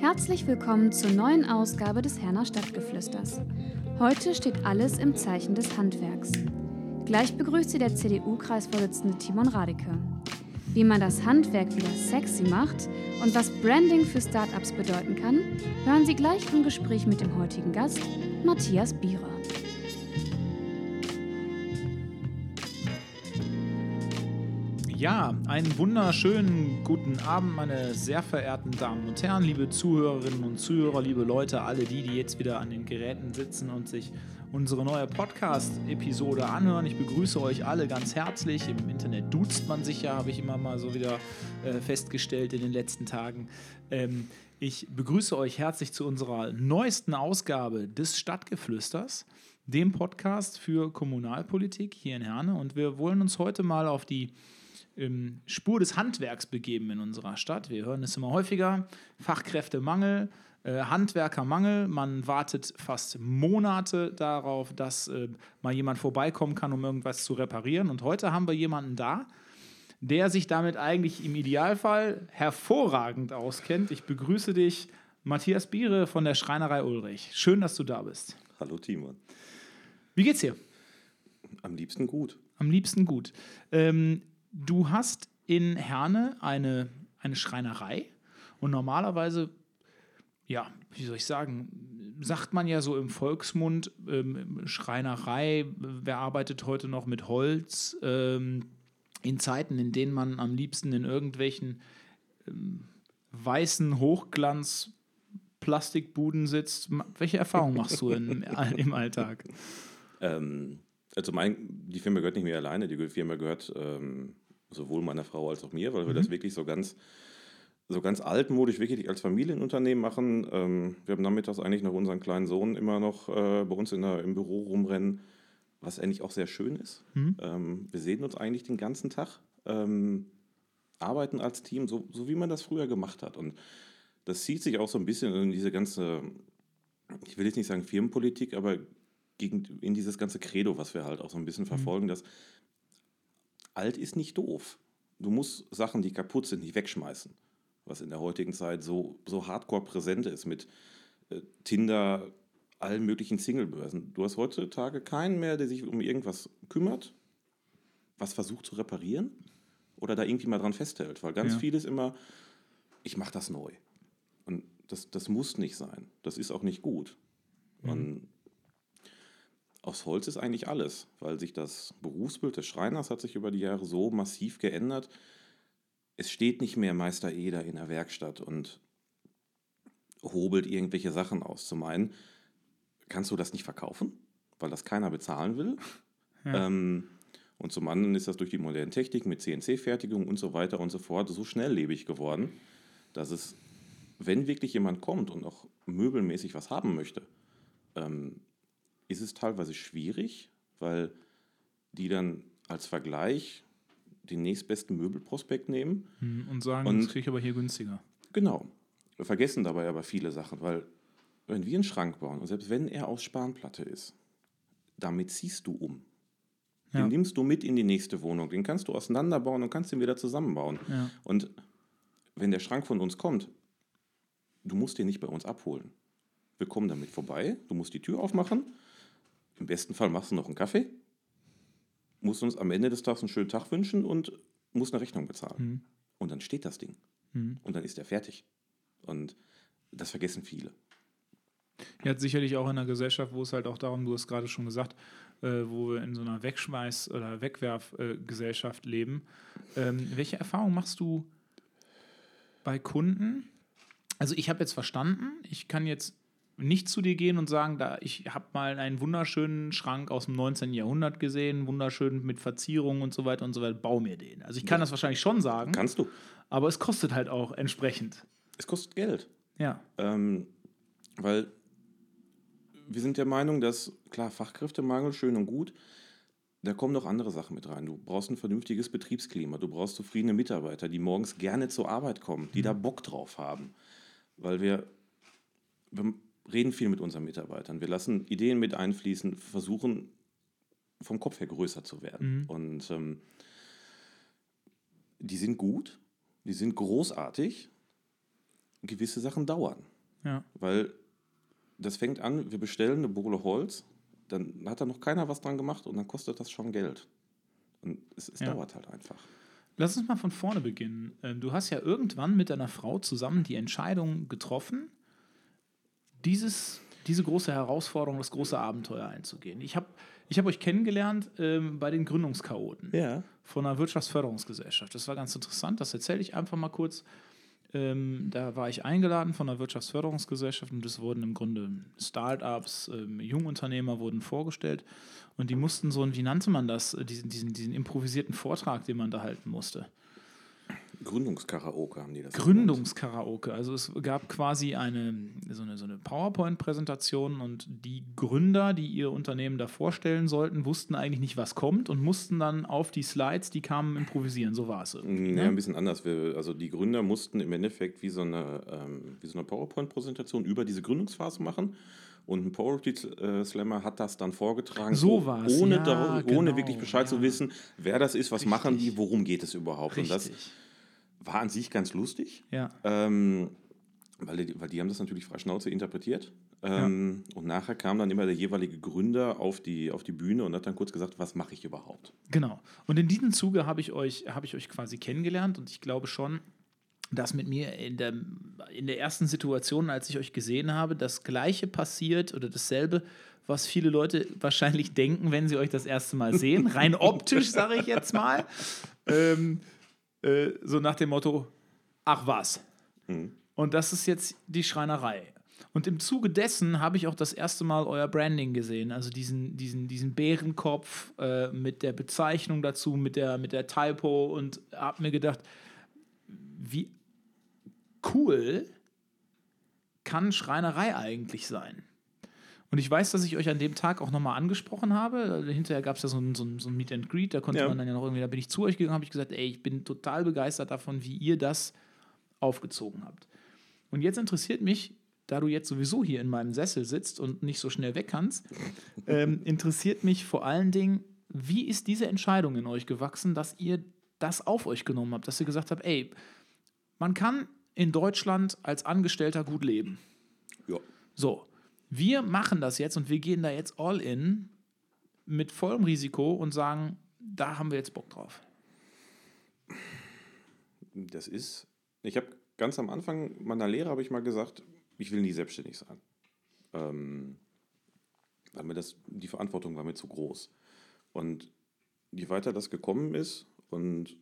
Herzlich willkommen zur neuen Ausgabe des Herner Stadtgeflüsters. Heute steht alles im Zeichen des Handwerks. Gleich begrüßt Sie der CDU-Kreisvorsitzende Timon Radeke. Wie man das Handwerk wieder sexy macht und was Branding für Startups bedeuten kann, hören Sie gleich im Gespräch mit dem heutigen Gast, Matthias Bierer. Ja, einen wunderschönen guten Abend, meine sehr verehrten Damen und Herren, liebe Zuhörerinnen und Zuhörer, liebe Leute, alle die, die jetzt wieder an den Geräten sitzen und sich unsere neue Podcast-Episode anhören. Ich begrüße euch alle ganz herzlich. Im Internet duzt man sich ja, habe ich immer mal so wieder äh, festgestellt in den letzten Tagen. Ähm, ich begrüße euch herzlich zu unserer neuesten Ausgabe des Stadtgeflüsters, dem Podcast für Kommunalpolitik hier in Herne. Und wir wollen uns heute mal auf die Spur des Handwerks begeben in unserer Stadt. Wir hören es immer häufiger. Fachkräftemangel, äh, Handwerkermangel. Man wartet fast Monate darauf, dass äh, mal jemand vorbeikommen kann, um irgendwas zu reparieren. Und heute haben wir jemanden da, der sich damit eigentlich im Idealfall hervorragend auskennt. Ich begrüße dich, Matthias Biere von der Schreinerei Ulrich. Schön, dass du da bist. Hallo Timon. Wie geht's dir? Am liebsten gut. Am liebsten gut. Ähm, du hast in Herne eine, eine Schreinerei und normalerweise, ja, wie soll ich sagen, sagt man ja so im Volksmund, ähm, Schreinerei, wer arbeitet heute noch mit Holz? Ähm, in Zeiten, in denen man am liebsten in irgendwelchen ähm, weißen Hochglanz Plastikbuden sitzt. Welche Erfahrungen machst du in, im Alltag? Ähm, also mein, die Firma gehört nicht mehr alleine, die Firma gehört ähm, sowohl meiner Frau als auch mir, weil wir mhm. das wirklich so ganz, so ganz altmodisch wirklich als Familienunternehmen machen. Ähm, wir haben nachmittags eigentlich noch unseren kleinen Sohn immer noch äh, bei uns in der, im Büro rumrennen, was eigentlich auch sehr schön ist. Mhm. Ähm, wir sehen uns eigentlich den ganzen Tag, ähm, arbeiten als Team, so, so wie man das früher gemacht hat. Und das zieht sich auch so ein bisschen in diese ganze, ich will jetzt nicht sagen Firmenpolitik, aber gegen, in dieses ganze Credo, was wir halt auch so ein bisschen mhm. verfolgen, dass alt ist nicht doof. Du musst Sachen, die kaputt sind, nicht wegschmeißen. Was in der heutigen Zeit so, so hardcore präsent ist mit äh, Tinder, allen möglichen Singlebörsen. Du hast heutzutage keinen mehr, der sich um irgendwas kümmert, was versucht zu reparieren oder da irgendwie mal dran festhält. Weil ganz ja. vieles immer, ich mache das neu. Und das, das muss nicht sein. Das ist auch nicht gut. Mhm. Aus Holz ist eigentlich alles, weil sich das Berufsbild des Schreiners hat sich über die Jahre so massiv geändert. Es steht nicht mehr Meister Eder in der Werkstatt und hobelt irgendwelche Sachen aus. Zum einen kannst du das nicht verkaufen, weil das keiner bezahlen will. Ja. Ähm, und zum anderen ist das durch die modernen Techniken mit CNC-Fertigung und so weiter und so fort so schnelllebig geworden, dass es, wenn wirklich jemand kommt und auch möbelmäßig was haben möchte, ähm, ist es teilweise schwierig, weil die dann als Vergleich den nächstbesten Möbelprospekt nehmen. Hm, und sagen, und, das kriege ich aber hier günstiger. Genau. Wir vergessen dabei aber viele Sachen, weil wenn wir einen Schrank bauen, und selbst wenn er aus Spanplatte ist, damit ziehst du um. Den ja. nimmst du mit in die nächste Wohnung. Den kannst du auseinanderbauen und kannst ihn wieder zusammenbauen. Ja. Und wenn der Schrank von uns kommt, du musst den nicht bei uns abholen. Wir kommen damit vorbei, du musst die Tür aufmachen, im besten Fall machst du noch einen Kaffee, musst uns am Ende des Tages einen schönen Tag wünschen und musst eine Rechnung bezahlen. Mhm. Und dann steht das Ding. Mhm. Und dann ist er fertig. Und das vergessen viele. Ja, sicherlich auch in einer Gesellschaft, wo es halt auch darum, du hast gerade schon gesagt, äh, wo wir in so einer Wegschmeiß- oder Wegwerfgesellschaft äh, leben. Ähm, welche Erfahrungen machst du bei Kunden? Also ich habe jetzt verstanden, ich kann jetzt nicht zu dir gehen und sagen, da ich habe mal einen wunderschönen Schrank aus dem 19. Jahrhundert gesehen, wunderschön mit Verzierungen und so weiter und so weiter, bau mir den. Also ich kann ja. das wahrscheinlich schon sagen. Kannst du. Aber es kostet halt auch entsprechend. Es kostet Geld. Ja. Ähm, weil wir sind der Meinung, dass, klar, Fachkräftemangel, schön und gut, da kommen noch andere Sachen mit rein. Du brauchst ein vernünftiges Betriebsklima, du brauchst zufriedene Mitarbeiter, die morgens gerne zur Arbeit kommen, die mhm. da Bock drauf haben. Weil wir, wir reden viel mit unseren Mitarbeitern. Wir lassen Ideen mit einfließen, versuchen vom Kopf her größer zu werden. Mhm. Und ähm, die sind gut, die sind großartig. gewisse Sachen dauern. Ja. Weil das fängt an, wir bestellen eine Bohle Holz, dann hat da noch keiner was dran gemacht und dann kostet das schon Geld. Und es, es Ja. dauert halt einfach. Lass uns mal von vorne beginnen. Ähm, Du hast ja irgendwann mit deiner Frau zusammen die Entscheidung getroffen, dieses, diese große Herausforderung, das große Abenteuer einzugehen. Ich habe ich hab euch kennengelernt ähm, bei den Gründungschaoten Ja. von einer Wirtschaftsförderungsgesellschaft. Das war ganz interessant, das erzähle ich einfach mal kurz. Ähm, da war ich eingeladen von einer Wirtschaftsförderungsgesellschaft und es wurden im Grunde Startups, ähm, Jungunternehmer wurden vorgestellt und die mussten so, ein- wie nannte man das, diesen, diesen, diesen improvisierten Vortrag, den man da halten musste. Gründungskaraoke haben die das. Gründungskaraoke. Also es gab quasi eine, so eine, so eine PowerPoint-Präsentation und die Gründer, die ihr Unternehmen da vorstellen sollten, wussten eigentlich nicht, was kommt und mussten dann auf die Slides, die kamen, improvisieren. So war es. Ja, ne? ein bisschen anders. Wir, also die Gründer mussten im Endeffekt wie so eine, ähm, wie so eine PowerPoint-Präsentation über diese Gründungsphase machen. Und ein Poetry äh, Slammer hat das dann vorgetragen, So war's, ohne, ja, dar- ohne genau, wirklich Bescheid ja. zu wissen, wer das ist, was machen Richtig. die, worum geht es überhaupt. Und das Richtig. war an sich ganz lustig. Ja. Ähm, weil, die, weil die haben das natürlich frei Schnauze interpretiert. Ähm, Und nachher kam dann immer der jeweilige Gründer auf die, auf die Bühne und hat dann kurz gesagt, was mache ich überhaupt? Genau. Und in diesem Zuge habe ich euch, habe ich euch quasi kennengelernt und ich glaube schon, dass mit mir in der, in der ersten Situation, als ich euch gesehen habe, das Gleiche passiert oder dasselbe, was viele Leute wahrscheinlich denken, wenn sie euch das erste Mal sehen. Rein optisch, sage ich jetzt mal. Ähm, äh, so nach dem Motto, ach was. Und das ist jetzt die Schreinerei. Und im Zuge dessen habe ich auch das erste Mal euer Branding gesehen, also diesen, diesen, diesen Bärenkopf äh, mit der Bezeichnung dazu, mit der, mit der Typo und habe mir gedacht, cool kann Schreinerei eigentlich sein? Und ich weiß, dass ich euch an dem Tag auch nochmal angesprochen habe. Hinterher gab es ja so ein, so, ein, so ein Meet and Greet, da konnte Ja. man dann ja noch irgendwie, da bin ich zu euch gegangen, habe ich gesagt, ey, ich bin total begeistert davon, wie ihr das aufgezogen habt. Und jetzt interessiert mich, da du jetzt sowieso hier in meinem Sessel sitzt und nicht so schnell weg kannst, ähm, interessiert mich vor allen Dingen, wie ist diese Entscheidung in euch gewachsen, dass ihr das auf euch genommen habt, dass ihr gesagt habt, ey, man kann in Deutschland als Angestellter gut leben. Ja. So, wir machen das jetzt und wir gehen da jetzt all in mit vollem Risiko und sagen, da haben wir jetzt Bock drauf. Das ist, ich habe ganz am Anfang meiner Lehre habe ich mal gesagt, ich will nie selbstständig sein. Ähm, weil mir das, die Verantwortung war mir zu groß. Und je weiter das gekommen ist und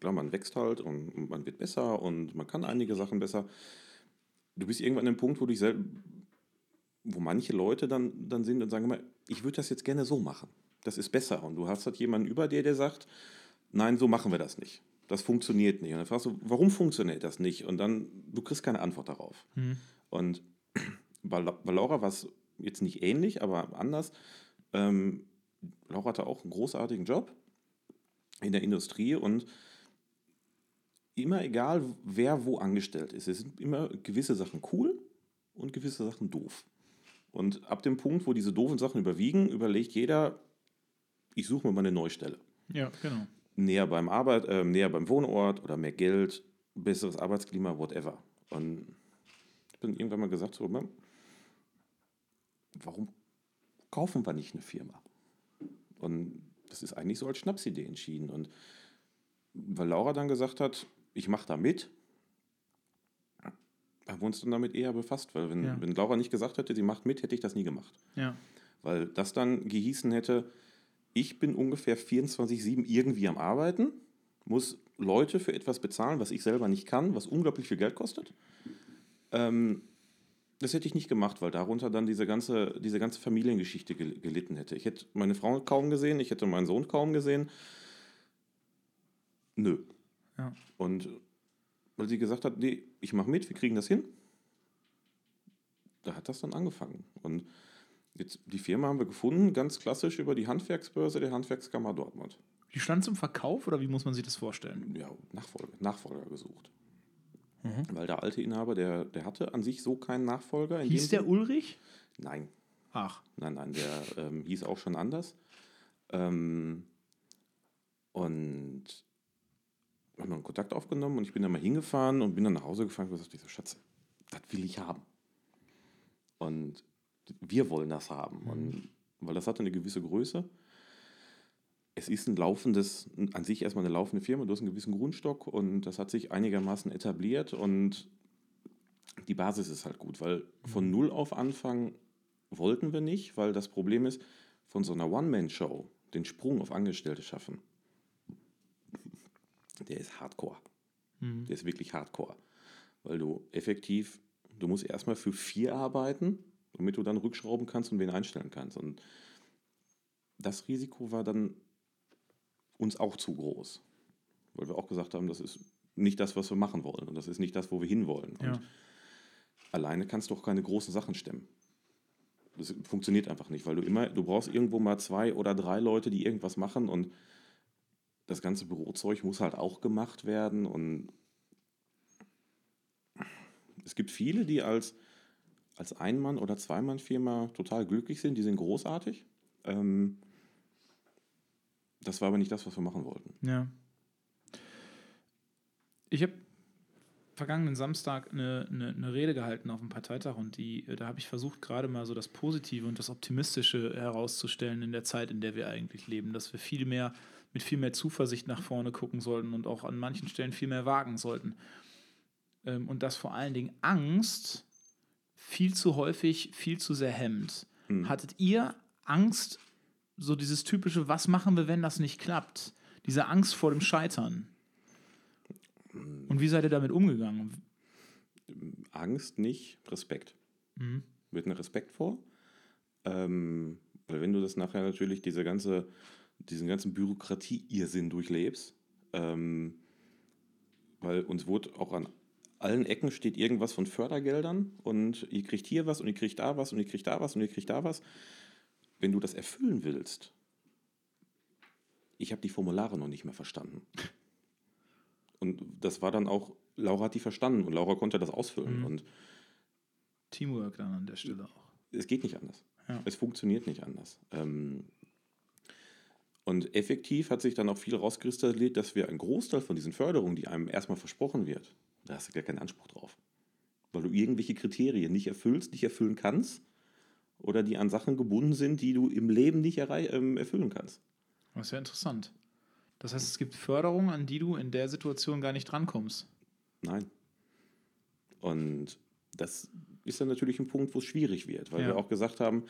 klar, man wächst halt und, und man wird besser und man kann einige Sachen besser. Du bist irgendwann an dem Punkt, wo dich wo manche Leute dann, dann sind und sagen immer, ich würde das jetzt gerne so machen. Das ist besser. Und du hast halt jemanden über dir, der sagt, nein, so machen wir das nicht. Das funktioniert nicht. Und dann fragst du, warum funktioniert das nicht? Und dann, du kriegst keine Antwort darauf. Und bei, La- bei Laura war es jetzt nicht ähnlich, aber anders. Ähm, Laura hatte auch einen großartigen Job in der Industrie und immer egal, wer wo angestellt ist, es sind immer gewisse Sachen cool und gewisse Sachen doof. Und ab dem Punkt, wo diese doofen Sachen überwiegen, überlegt jeder, ich suche mir mal eine neue Stelle. Ja, genau. Näher beim Arbeit, äh, näher beim Wohnort oder mehr Geld, besseres Arbeitsklima, whatever. Und ich bin irgendwann mal gesagt, so, warum kaufen wir nicht eine Firma? Und das ist eigentlich so als Schnapsidee entschieden. Und weil Laura dann gesagt hat, ich mache da mit, haben wir uns dann damit eher befasst. Weil wenn, Ja. wenn Laura nicht gesagt hätte, sie macht mit, hätte ich das nie gemacht. Ja. Weil das dann gehießen hätte, ich bin ungefähr 24-7 irgendwie am Arbeiten, muss Leute für etwas bezahlen, was ich selber nicht kann, was unglaublich viel Geld kostet. Ähm, das hätte ich nicht gemacht, weil darunter dann diese ganze, diese ganze Familiengeschichte gel- gelitten hätte. Ich hätte meine Frau kaum gesehen, ich hätte meinen Sohn kaum gesehen. Nö. Ja. Und weil sie gesagt hat, nee, ich mache mit, wir kriegen das hin. Da hat das dann angefangen. Und jetzt die Firma haben wir gefunden, ganz klassisch über die Handwerksbörse der Handwerkskammer Dortmund. Die stand zum Verkauf oder wie muss man sich das vorstellen? Ja, Nachfolger, Nachfolger gesucht. Weil der alte Inhaber, der, der hatte an sich so keinen Nachfolger. in Hieß der Sinn. Ulrich? Nein, Ach, nein, nein, der ähm, hieß auch schon anders. Ähm, und haben wir einen Kontakt aufgenommen und ich bin dann mal hingefahren und bin dann nach Hause gefahren und gesagt, ich so, Schatz, das will ich haben. Und wir wollen das haben. Und, weil das hat eine gewisse Größe. Es ist ein laufendes, an sich erstmal eine laufende Firma, du hast einen gewissen Grundstock und das hat sich einigermaßen etabliert und die Basis ist halt gut, weil von null auf anfangen wollten wir nicht, weil das Problem ist, von so einer One-Man-Show den Sprung auf Angestellte schaffen, der ist hardcore. Der ist wirklich hardcore. Weil du effektiv, du musst erstmal für vier arbeiten, damit du dann rückschrauben kannst und wen einstellen kannst. Und das Risiko war dann uns auch zu groß. Weil wir auch gesagt haben, das ist nicht das, was wir machen wollen. Und das ist nicht das, wo wir hinwollen. Und Ja. alleine kannst du auch keine großen Sachen stemmen. Das funktioniert einfach nicht, weil du immer, du brauchst irgendwo mal zwei oder drei Leute, die irgendwas machen und das ganze Bürozeug muss halt auch gemacht werden und es gibt viele, die als, als Ein-Mann- oder Zweimann-Firma total glücklich sind, die sind großartig. Ähm, das war aber nicht das, was wir machen wollten. Ja. Ich habe vergangenen Samstag eine, eine, eine Rede gehalten auf dem Parteitag und die, da habe ich versucht, gerade mal so das Positive und das Optimistische herauszustellen in der Zeit, in der wir eigentlich leben, dass wir viel mehr mit viel mehr Zuversicht nach vorne gucken sollten und auch an manchen Stellen viel mehr wagen sollten. Ähm, Und dass vor allen Dingen Angst viel zu häufig, viel zu sehr hemmt. Hm. Hattet ihr Angst, so dieses typische, was machen wir, wenn das nicht klappt? Diese Angst vor dem Scheitern. Und wie seid ihr damit umgegangen? Angst nicht, Respekt. Mhm. Mit einem Respekt vor. Ähm, weil wenn du das nachher natürlich diese ganze, diesen ganzen Bürokratie-Irrsinn durchlebst, ähm, weil uns wurde auch an allen Ecken steht irgendwas von Fördergeldern und ihr kriegt hier was und ihr kriegt da was und ihr kriegt da was und ihr kriegt da was. Wenn du das erfüllen willst, ich habe die Formulare noch nicht mehr verstanden. Und das war dann auch, Laura hat die verstanden und Laura konnte das ausfüllen. Mhm. Und Teamwork dann an der Stelle auch. es geht nicht anders. Ja. Es funktioniert nicht anders. Ähm, und effektiv hat sich dann auch viel rauskristallisiert, dass wir einen Großteil von diesen Förderungen, die einem erstmal versprochen wird, da hast du gar keinen Anspruch drauf. Weil du irgendwelche Kriterien nicht erfüllst, nicht erfüllen kannst oder die an Sachen gebunden sind, die du im Leben nicht ähm, erfüllen kannst. Das ist ja interessant. Das heißt, es gibt Förderungen, an die du in der Situation gar nicht drankommst. Nein. Und das ist dann natürlich ein Punkt, wo es schwierig wird, weil Ja. wir auch gesagt haben,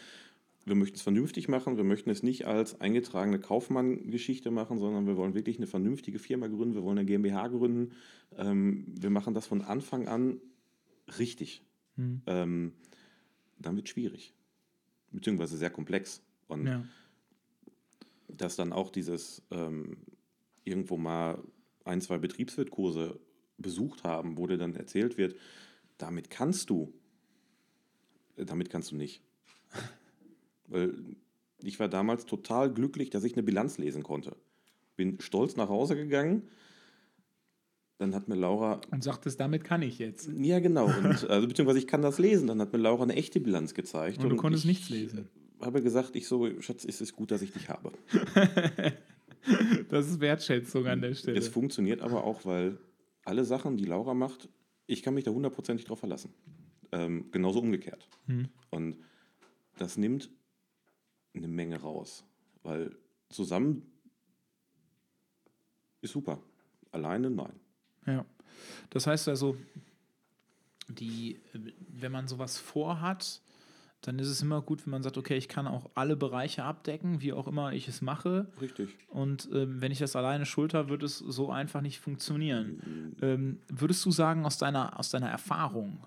wir möchten es vernünftig machen, wir möchten es nicht als eingetragene Kaufmann-Geschichte machen, sondern wir wollen wirklich eine vernünftige Firma gründen, wir wollen eine GmbH gründen. Ähm, wir machen das von Anfang an richtig. Mhm. Ähm, dann wird es schwierig, beziehungsweise sehr komplex. Und Ja. dass dann auch dieses ähm, irgendwo mal ein, zwei Betriebswirtkurse besucht haben, wo dir dann erzählt wird, damit kannst du, Äh, damit kannst du nicht. Weil ich war damals total glücklich, dass ich eine Bilanz lesen konnte. Bin stolz nach Hause gegangen. Dann hat mir Laura Und sagtest, damit kann ich jetzt. ja, genau. Und, also, beziehungsweise ich kann das lesen. Dann hat mir Laura eine echte Bilanz gezeigt. Und du konntest ich nichts lesen. habe gesagt, ich so, Schatz, es ist gut, dass ich dich habe. Das ist Wertschätzung an der Stelle. Es funktioniert aber auch, weil alle Sachen, die Laura macht, ich kann mich da hundertprozentig drauf verlassen. Ähm, genauso umgekehrt. Hm. Und das nimmt eine Menge raus. Weil zusammen ist super. Alleine nein. Ja. Das heißt also, die, wenn man sowas vorhat, dann ist es immer gut, wenn man sagt, okay, ich kann auch alle Bereiche abdecken, wie auch immer ich es mache. Richtig. Und ähm, wenn ich das alleine schulter, wird es so einfach nicht funktionieren. Ähm, würdest du sagen, aus deiner, aus deiner Erfahrung,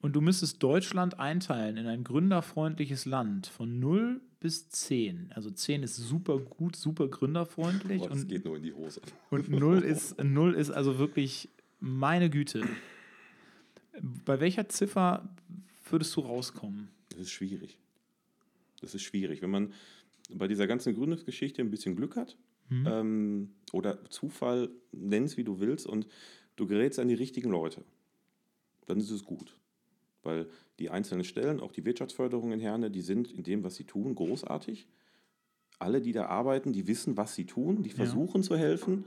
und du müsstest Deutschland einteilen in ein gründerfreundliches Land von 0 bis 10. Also 10 ist super gut, super gründerfreundlich. Boah, das und geht nur in die Hose. und 0 ist, 0 ist also wirklich meine Güte. Bei welcher Ziffer würdest du rauskommen? Das ist schwierig. Das ist schwierig. Wenn man bei dieser ganzen Gründungsgeschichte ein bisschen Glück hat Mhm. ähm, oder Zufall, nenn es wie du willst, und du gerätst an die richtigen Leute, dann ist es gut. Weil die einzelnen Stellen, auch die Wirtschaftsförderung in Herne, die sind in dem, was sie tun, großartig. alle, die da arbeiten, die wissen, was sie tun, die versuchen zu helfen,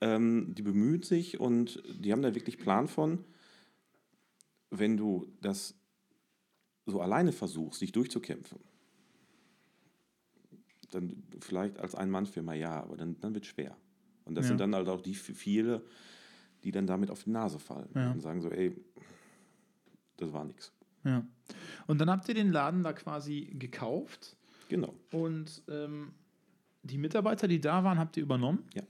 ähm, die bemühen sich und die haben da wirklich Plan von. Wenn du das so alleine versuchst, dich durchzukämpfen, dann vielleicht als Ein-Mann-Firma ja, aber dann, dann wird es schwer. Und das Ja. sind dann halt auch die viele, die dann damit auf die Nase fallen Ja. und sagen so, ey, das war nichts. Ja. Und dann habt ihr den Laden da quasi gekauft Genau. und ähm, die Mitarbeiter, die da waren, habt ihr übernommen? Ja.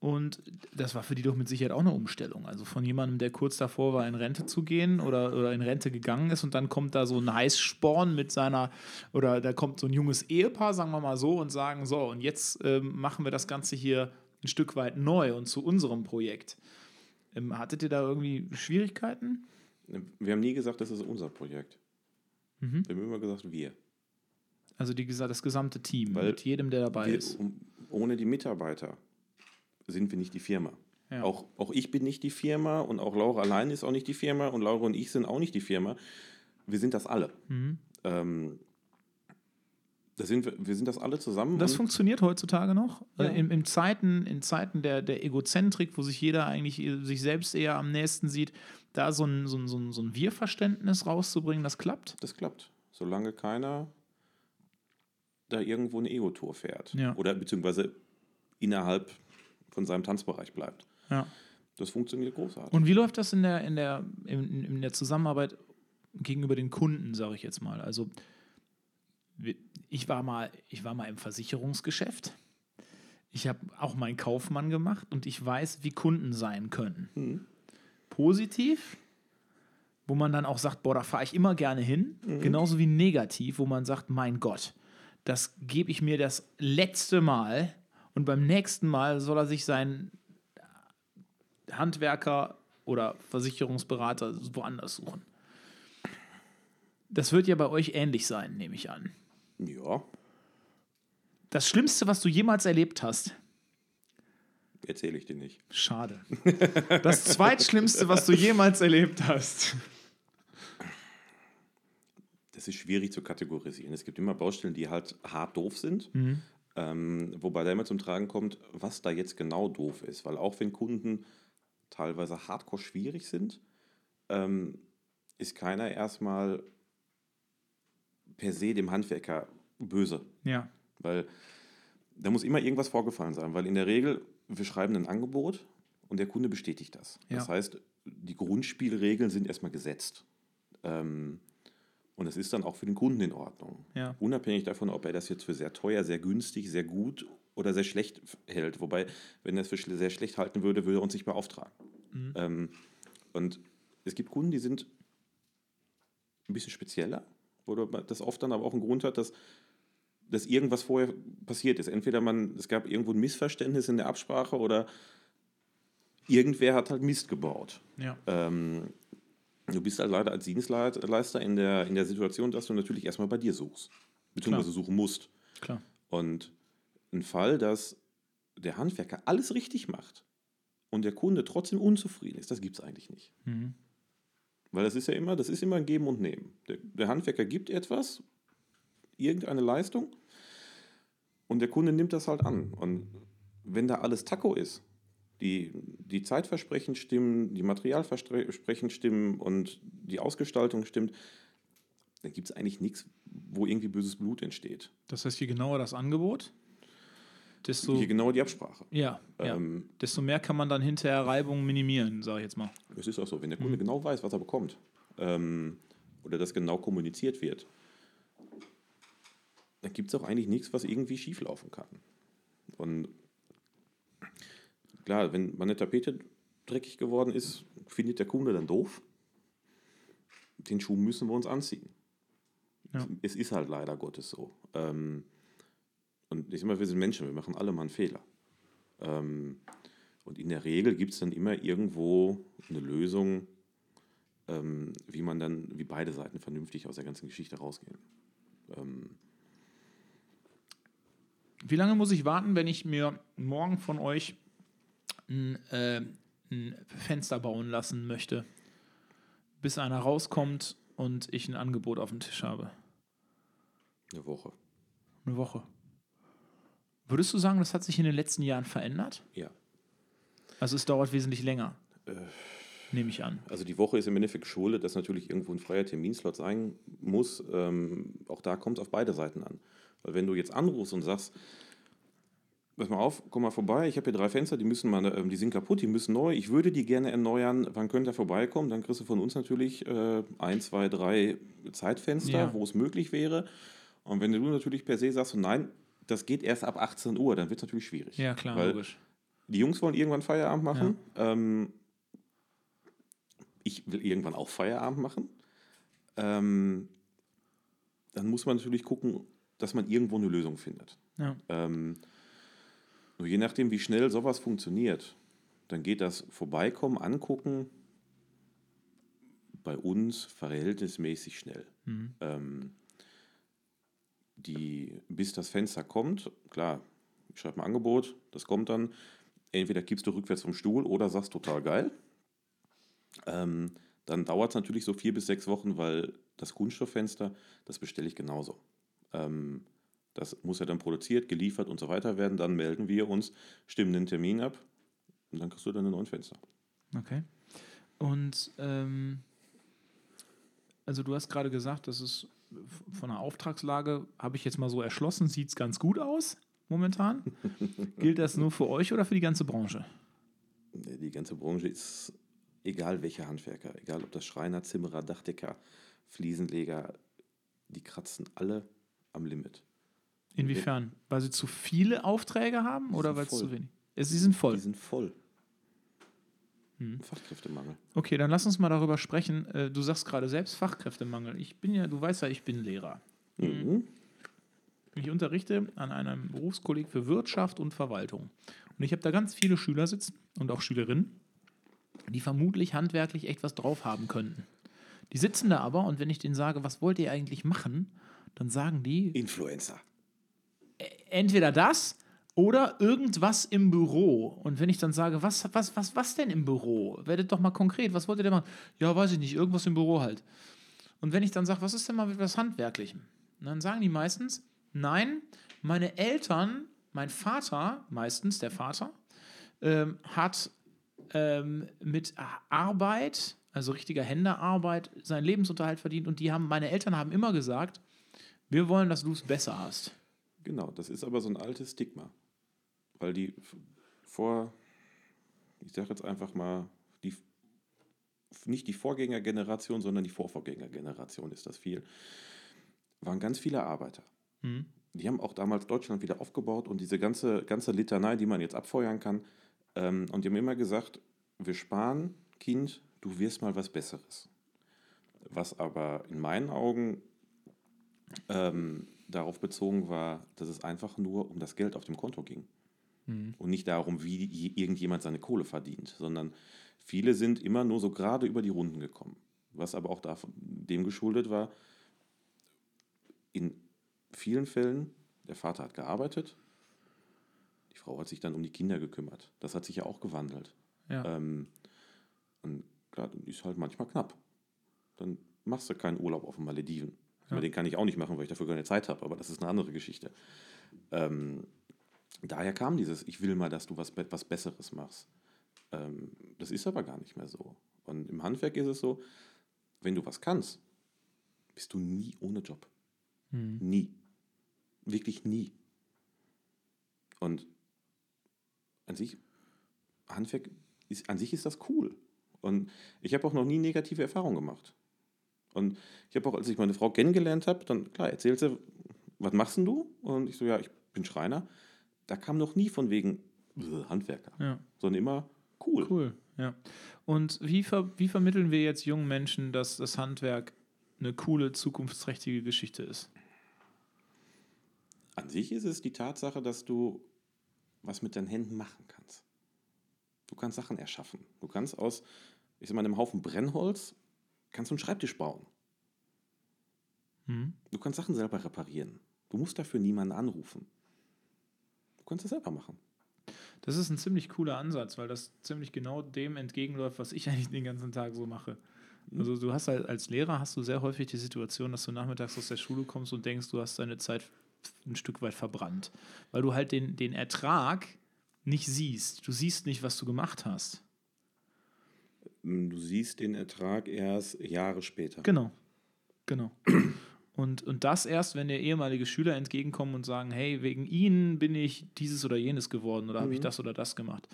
Und das war für die doch mit Sicherheit auch eine Umstellung. Also von jemandem, der kurz davor war, in Rente zu gehen oder, oder in Rente gegangen ist und dann kommt da so ein Heißsporn mit seiner, oder da kommt so ein junges Ehepaar, sagen wir mal so, und sagen, so, und jetzt ähm, machen wir das Ganze hier ein Stück weit neu und zu unserem Projekt. Ähm, hattet ihr da irgendwie Schwierigkeiten? Wir haben nie gesagt, das ist unser Projekt. Mhm. Wir haben immer gesagt, wir. Also die, das gesamte Team, Weil mit jedem, der dabei wir ist. um, ohne die Mitarbeiter sind wir nicht die Firma. Ja. Auch, auch ich bin nicht die Firma und auch Laura allein ist auch nicht die Firma und Laura und ich sind auch nicht die Firma. Wir sind das alle. Mhm. Ähm, das sind wir, wir sind das alle zusammen. Das funktioniert heutzutage noch. Ja. Äh, in, in Zeiten, in Zeiten der, der Egozentrik, wo sich jeder eigentlich äh, sich selbst eher am nächsten sieht, da so ein, so ein, so ein, so ein Wir-Verständnis rauszubringen, das klappt. Das klappt. Solange keiner da irgendwo eine Ego-Tour fährt. Ja. Oder beziehungsweise innerhalb von seinem Tanzbereich bleibt. Ja. Das funktioniert großartig. Und wie läuft das in der, in der, in, in der Zusammenarbeit gegenüber den Kunden, sage ich jetzt mal? Also ich war mal, ich war mal im Versicherungsgeschäft. Ich habe auch meinen Kaufmann gemacht und ich weiß, wie Kunden sein können. Mhm. Positiv, wo man dann auch sagt, boah, da fahre ich immer gerne hin. Genauso wie negativ, wo man sagt, mein Gott, das gebe ich mir das letzte Mal und beim nächsten Mal soll er sich seinen Handwerker oder Versicherungsberater woanders suchen. Das wird ja bei euch ähnlich sein, nehme ich an. Ja, Das Schlimmste, was du jemals erlebt hast, erzähle ich dir nicht. schade. Das Zweitschlimmste, was du jemals erlebt hast. Das ist schwierig zu kategorisieren. Es gibt immer Baustellen, die halt hart doof sind. Mhm. Ähm, wobei da immer zum Tragen kommt, was da jetzt genau doof ist. Weil auch wenn Kunden teilweise hardcore schwierig sind, ähm, ist keiner erstmal per se dem Handwerker böse. Ja. Weil da muss immer irgendwas vorgefallen sein. Weil in der Regel, wir schreiben ein Angebot und der Kunde bestätigt das. Das Ja. heißt, die Grundspielregeln sind erstmal gesetzt. Ähm, und es ist dann auch für den Kunden in Ordnung. Ja. Unabhängig davon, ob er das jetzt für sehr teuer, sehr günstig, sehr gut oder sehr schlecht hält. Wobei, wenn er es für sehr schlecht halten würde, würde er uns nicht beauftragen. Mhm. Ähm, und es gibt Kunden, die sind ein bisschen spezieller, wo das oft dann aber auch einen Grund hat, dass, dass irgendwas vorher passiert ist. Entweder man, es gab irgendwo ein Missverständnis in der Absprache oder irgendwer hat halt Mist gebaut. Ja. Ähm, du bist halt leider als Dienstleister in der, in der Situation, dass du natürlich erstmal bei dir suchst, beziehungsweise suchen musst. Klar. Und ein Fall, dass der Handwerker alles richtig macht und der Kunde trotzdem unzufrieden ist, das gibt es eigentlich nicht. Mhm. Weil das ist ja immer, das ist immer ein Geben und Nehmen. Der, der Handwerker gibt etwas, irgendeine Leistung und der Kunde nimmt das halt an. Und wenn da alles Taco ist, die, die Zeitversprechen stimmen, die Materialversprechen stimmen und die Ausgestaltung stimmt, dann gibt es eigentlich nichts, wo irgendwie böses Blut entsteht. Das heißt, je genauer das Angebot, desto, Hier genau die Absprache. ja, ja, Ähm, desto mehr kann man dann hinterher Reibungen minimieren, sage ich jetzt mal. Es ist auch so, wenn der Kunde genau weiß, was er bekommt ähm, oder das genau kommuniziert wird, dann gibt es auch eigentlich nichts, was irgendwie schieflaufen kann. Und klar, wenn meine Tapete dreckig geworden ist, findet der Kunde dann doof. Den Schuh müssen wir uns anziehen. Ja. Es ist halt leider Gottes so. Ähm, und ich sag mal, wir sind Menschen, wir machen alle mal einen Fehler. Ähm, und in der Regel gibt es dann immer irgendwo eine Lösung, ähm, wie man dann, wie beide Seiten vernünftig aus der ganzen Geschichte rausgehen. Wie lange muss ich warten, wenn ich mir morgen von euch ein, äh, ein Fenster bauen lassen möchte, bis einer rauskommt und ich ein Angebot auf dem Tisch habe? eine Woche. Eine Woche. Würdest du sagen, das hat sich in den letzten Jahren verändert? Ja. Also es dauert wesentlich länger. Nehme ich an. Also die Woche ist im Endeffekt geschuldet, dass natürlich irgendwo ein freier Terminslot sein muss. Ähm, auch da kommt es auf beide Seiten an. Weil wenn du jetzt anrufst und sagst, pass mal auf, komm mal vorbei, ich habe hier drei Fenster, die müssen mal, ähm, die sind kaputt, die müssen neu, ich würde die gerne erneuern, wann könnt ihr vorbeikommen? Dann kriegst du von uns natürlich äh, ein, zwei, drei Zeitfenster, Ja. wo es möglich wäre. Und wenn du natürlich per se sagst, nein, das geht erst ab 18 Uhr, dann wird es natürlich schwierig. Ja, klar, Weil logisch. die Jungs wollen irgendwann Feierabend machen. Ähm, ich will irgendwann auch Feierabend machen. Ähm, dann muss man natürlich gucken, dass man irgendwo eine Lösung findet. Ja. Ähm, nur je nachdem, wie schnell sowas funktioniert, dann geht das Vorbeikommen, Angucken bei uns verhältnismäßig schnell. Mhm. Ähm, die, bis das Fenster kommt, klar, ich schreibe ein Angebot, das kommt dann. Entweder kippst du rückwärts vom Stuhl oder sagst total geil. Ähm, dann dauert es natürlich so vier bis sechs Wochen, weil das Kunststofffenster, das bestelle ich genauso. Ähm, das muss ja dann produziert, geliefert und so weiter werden. Dann melden wir uns, stimmen den Termin ab und dann kriegst du dann ein neues Fenster. Okay. Und ähm, also du hast gerade gesagt, dass es f- von der Auftragslage, habe ich jetzt mal so erschlossen, sieht es ganz gut aus momentan. Gilt das nur für euch oder für die ganze Branche? Die ganze Branche ist, egal welcher Handwerker, egal ob das Schreiner, Zimmerer, Dachdecker, Fliesenleger, die kratzen alle am Limit. Inwiefern? Weil sie zu viele Aufträge haben oder weil es zu wenig? Sie sind voll. Die sind voll. Hm. Fachkräftemangel. Okay, dann lass uns mal darüber sprechen. Äh, Du sagst gerade selbst Fachkräftemangel. Ich bin ja, du weißt ja, ich bin Lehrer. Mhm. Ich unterrichte an einem Berufskolleg für Wirtschaft und Verwaltung. Und ich habe da ganz viele Schüler sitzen und auch Schülerinnen, die vermutlich handwerklich echt was drauf haben könnten. Die sitzen da aber und wenn ich denen sage, was wollt ihr eigentlich machen, dann sagen die Influencer. entweder das oder irgendwas im Büro. Und wenn ich dann sage, was, was, was, was denn im Büro? Werdet doch mal konkret, was wollt ihr denn machen? Ja, weiß ich nicht, irgendwas im Büro halt. Und wenn ich dann sage, was ist denn mal mit was Handwerklichem? Und dann sagen die meistens, nein, meine Eltern, mein Vater, meistens der Vater, ähm, hat ähm, mit Arbeit, also richtiger Händearbeit, seinen Lebensunterhalt verdient. Und die haben, meine Eltern haben immer gesagt, wir wollen, dass du es besser hast. Genau, das ist aber so ein altes Stigma. Weil die vor, ich sage jetzt einfach mal, die, nicht die Vorgängergeneration, sondern die Vorvorgängergeneration ist das viel, waren ganz viele Arbeiter. Mhm. Die haben auch damals Deutschland wieder aufgebaut und diese ganze, ganze Litanei, die man jetzt abfeuern kann. Ähm, und die haben immer gesagt, wir sparen, Kind, du wirst mal was Besseres. Was aber in meinen Augen ähm, darauf bezogen war, dass es einfach nur um das Geld auf dem Konto ging. Mhm. Und nicht darum, wie je- irgendjemand seine Kohle verdient, sondern viele sind immer nur so gerade über die Runden gekommen. Was aber auch davon, dem geschuldet war, in vielen Fällen, der Vater hat gearbeitet, die Frau hat sich dann um die Kinder gekümmert. Das hat sich ja auch gewandelt. Ja. Ähm, und klar, dann ist halt manchmal knapp. Dann machst du keinen Urlaub auf den Malediven. Ja. Den kann ich auch nicht machen, weil ich dafür keine Zeit habe, aber das ist eine andere Geschichte. Ähm, daher kam dieses, ich will mal, dass du was, was Besseres machst. Ähm, das ist aber gar nicht mehr so. Und im Handwerk ist es so, wenn du was kannst, bist du nie ohne Job. Mhm. Nie. Wirklich nie. Und an sich, Handwerk ist, an sich ist das cool. Und ich habe auch noch nie negative Erfahrungen gemacht. Und ich habe auch, als ich meine Frau kennengelernt habe, dann, klar, erzählt sie, was machst denn du? Und ich so, ja, ich bin Schreiner. Da kam noch nie von wegen "Bäh, Handwerker, Ja, sondern immer cool. cool. Ja. Und wie, ver wie vermitteln wir jetzt jungen Menschen, dass das Handwerk eine coole, zukunftsträchtige Geschichte ist? An sich ist es die Tatsache, dass du was mit deinen Händen machen kannst. Du kannst Sachen erschaffen. Du kannst aus, ich sag mal, einem Haufen Brennholz, kannst du einen Schreibtisch bauen. Mhm. Du kannst Sachen selber reparieren. Du musst dafür niemanden anrufen. Du kannst es selber machen. Das ist ein ziemlich cooler Ansatz, weil das ziemlich genau dem entgegenläuft, was ich eigentlich den ganzen Tag so mache. Also du hast halt als Lehrer hast du sehr häufig die Situation, dass du nachmittags aus der Schule kommst und denkst, du hast deine Zeit ein Stück weit verbrannt. Weil du halt den, den Ertrag nicht siehst. Du siehst nicht, was du gemacht hast. Du siehst den Ertrag erst Jahre später. Genau. Genau. Und, und das erst, wenn dir ehemalige Schüler entgegenkommen und sagen, hey, wegen ihnen bin ich dieses oder jenes geworden oder habe ich das oder das gemacht.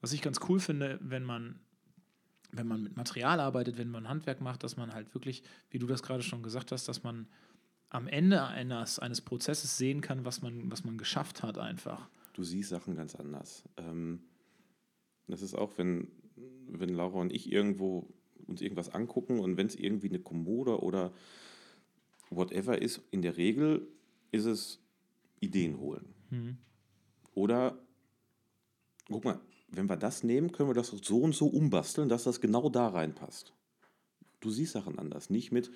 Was ich ganz cool finde, wenn man, wenn man mit Material arbeitet, wenn man Handwerk macht, dass man halt wirklich, wie du das gerade schon gesagt hast, dass man am Ende eines, eines Prozesses sehen kann, was man, was man geschafft hat einfach. Du siehst Sachen ganz anders. Ähm, das ist auch, wenn, wenn Laura und ich irgendwo uns irgendwas angucken und wenn es irgendwie eine Kommode oder whatever ist, in der Regel ist es Ideen holen. Oder, guck mal, wenn wir das nehmen, können wir das so und so umbasteln, dass das genau da reinpasst. Du siehst Sachen anders, nicht mit,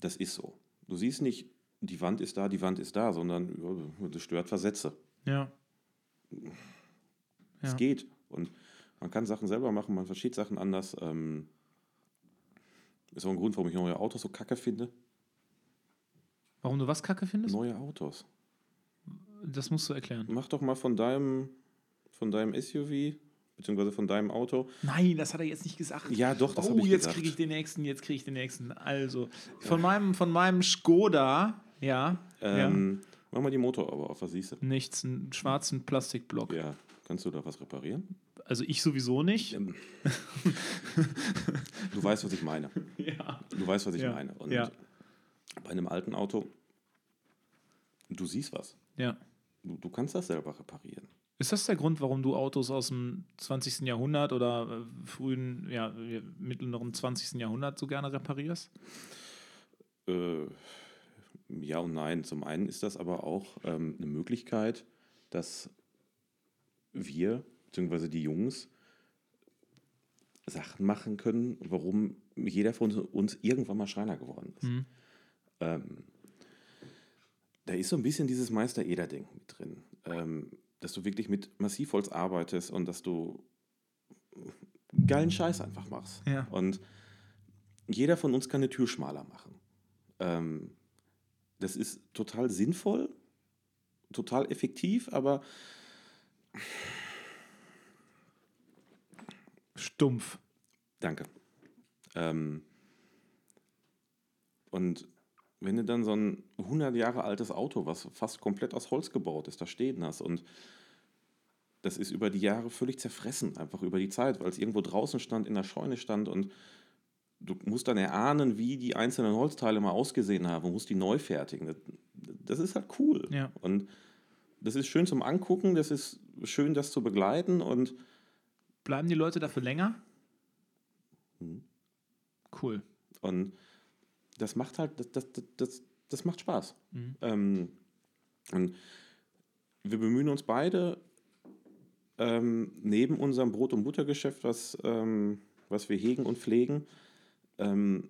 das ist so. Du siehst nicht, die Wand ist da, die Wand ist da, sondern das stört Versätze. Ja. Es Ja. geht. Und man kann Sachen selber machen, man versteht Sachen anders. Ähm, ist auch ein Grund, warum ich neue Autos so kacke finde. Warum du was kacke findest? Neue Autos. Das musst du erklären. Mach doch mal von deinem, von deinem SUV, beziehungsweise von deinem Auto. Nein, das hat er jetzt nicht gesagt. Ja, doch, das oh, habe ich jetzt kriege ich den nächsten, jetzt kriege ich den nächsten. Also, von meinem, von meinem Skoda, ja, Ähm, Mach mal die Motor aber auf, was siehst du? nichts, einen schwarzen Plastikblock. Ja, kannst du da was reparieren? Also ich sowieso nicht. Ähm, du weißt, was ich meine. Ja. Du weißt, was ich Ja, meine. Und ja. bei einem alten Auto, du siehst was. ja. Du, du kannst das selber reparieren. Ist das der Grund, warum du Autos aus dem 20. Jahrhundert oder äh, frühen, ja, mittleren 20. Jahrhundert so gerne reparierst? Äh, ja und nein. Zum einen ist das aber auch ähm, eine Möglichkeit, dass wir, beziehungsweise die Jungs, Sachen machen können, warum jeder von uns irgendwann mal Schreiner geworden ist. Mhm. Ähm, da ist so ein bisschen dieses Meister-Eder-Denken mit drin. Ähm, dass du wirklich mit Massivholz arbeitest und dass du geilen Scheiß einfach machst. Ja. Und jeder von uns kann eine Tür schmaler machen. Ähm, das ist total sinnvoll, total effektiv, aber Stumpf. Danke. Ähm, und wenn du dann so ein 100 Jahre altes Auto, was fast komplett aus Holz gebaut ist, da stehen hast und das ist über die Jahre völlig zerfressen, einfach über die Zeit, weil es irgendwo draußen stand, in der Scheune stand und du musst dann erahnen, wie die einzelnen Holzteile mal ausgesehen haben und musst die neu fertigen. Das, das ist halt cool. Ja. Und das ist schön zum Angucken, das ist schön, das zu begleiten und Bleiben die Leute dafür länger? Mhm. Cool. Und das macht halt, das, das, das, das, macht Spaß. Mhm. Ähm, und wir bemühen uns beide, ähm, neben unserem Brot- und Buttergeschäft, was, ähm, was wir hegen und pflegen, ähm,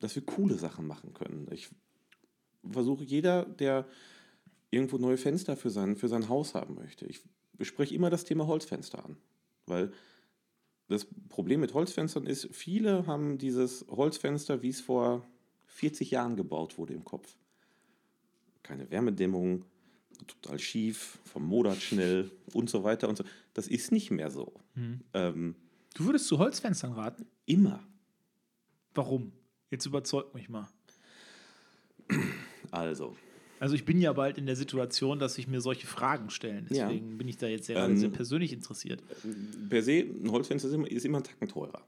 dass wir coole Sachen machen können. Ich versuche jeder, der irgendwo neue Fenster für sein, für sein Haus haben möchte. Ich bespreche immer das Thema Holzfenster an, weil das Problem mit Holzfenstern ist, viele haben dieses Holzfenster, wie es vor 40 Jahren gebaut wurde, im Kopf. Keine Wärmedämmung, total schief, vermodert schnell und so weiter und so. Das ist nicht mehr so. Mhm. Ähm, Du würdest zu Holzfenstern raten? immer. Warum? Jetzt überzeug mich mal. Also, Also ich bin ja bald in der Situation, dass sich mir solche Fragen stellen. Ja. Deswegen bin ich da jetzt sehr, Ähm, sehr persönlich interessiert. per se, ein Holzfenster ist immer, ist immer einen Tacken teurer.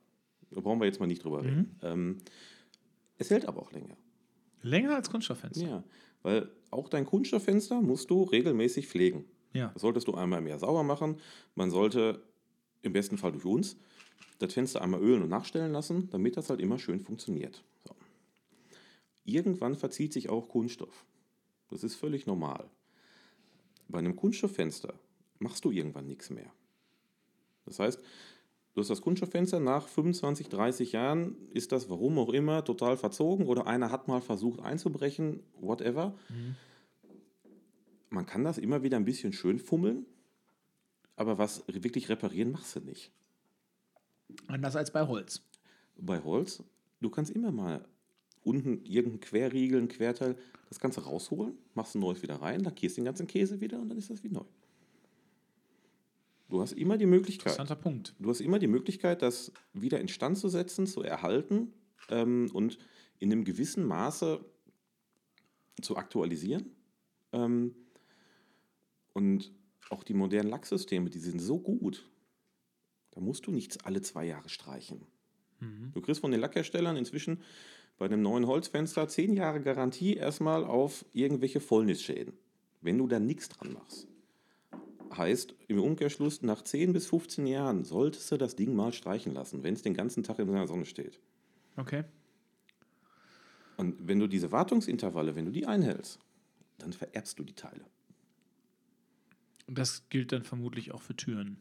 Da brauchen wir jetzt mal nicht drüber reden. Ähm, es hält aber auch länger. Länger als Kunststofffenster. Ja, weil auch dein Kunststofffenster musst du regelmäßig pflegen. Ja. Das solltest du einmal im Jahr sauber machen. Man sollte im besten Fall durch uns das Fenster einmal ölen und nachstellen lassen, damit das halt immer schön funktioniert. So. Irgendwann verzieht sich auch Kunststoff. Das ist völlig normal. Bei einem Kunststofffenster machst du irgendwann nichts mehr. Das heißt, du hast das Kunststofffenster nach 25, 30 Jahren, ist das warum auch immer total verzogen oder einer hat mal versucht einzubrechen, whatever. Man kann das immer wieder ein bisschen schön fummeln, aber was wirklich reparieren machst du nicht. Anders als bei Holz. Bei Holz, du kannst immer mal unten irgendein Querriegel, ein Querteil, das Ganze rausholen, machst ein neues wieder rein, lackierst den ganzen Käse wieder und dann ist das wie neu. Du hast immer die Möglichkeit. Interessanter Punkt. Du hast immer die Möglichkeit, das wieder instand zu setzen, zu erhalten ähm, und in einem gewissen Maße zu aktualisieren. Ähm, und auch die modernen Lacksysteme, die sind so gut, da musst du nichts alle zwei Jahre streichen. Du kriegst von den Lackherstellern inzwischen bei einem neuen Holzfenster zehn Jahre Garantie erstmal auf irgendwelche Fäulnisschäden, wenn du da nichts dran machst. Heißt im Umkehrschluss, nach 10 bis 15 Jahren solltest du das Ding mal streichen lassen, wenn es den ganzen Tag in der Sonne steht. Okay. Und wenn du diese Wartungsintervalle, wenn du die einhältst, dann vererbst du die Teile. Und das gilt dann vermutlich auch für Türen.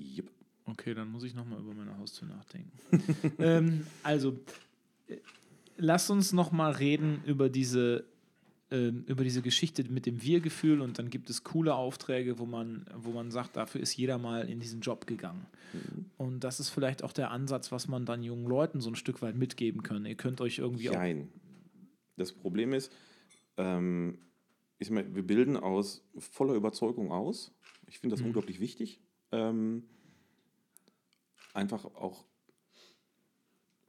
Yep. Okay, dann muss ich nochmal über meine Haustür nachdenken. ähm, also, äh, lass uns nochmal reden über diese, ähm, über diese Geschichte mit dem Wir-Gefühl und dann gibt es coole Aufträge, wo man, wo man sagt, dafür ist jeder mal in diesen Job gegangen. Und das ist vielleicht auch der Ansatz, was man dann jungen Leuten so ein Stück weit mitgeben kann. Ihr könnt euch irgendwie. Nein. Das Problem ist, ähm, ich meine, wir bilden aus voller Überzeugung aus. Ich finde das Mhm. unglaublich wichtig. Ähm, einfach auch,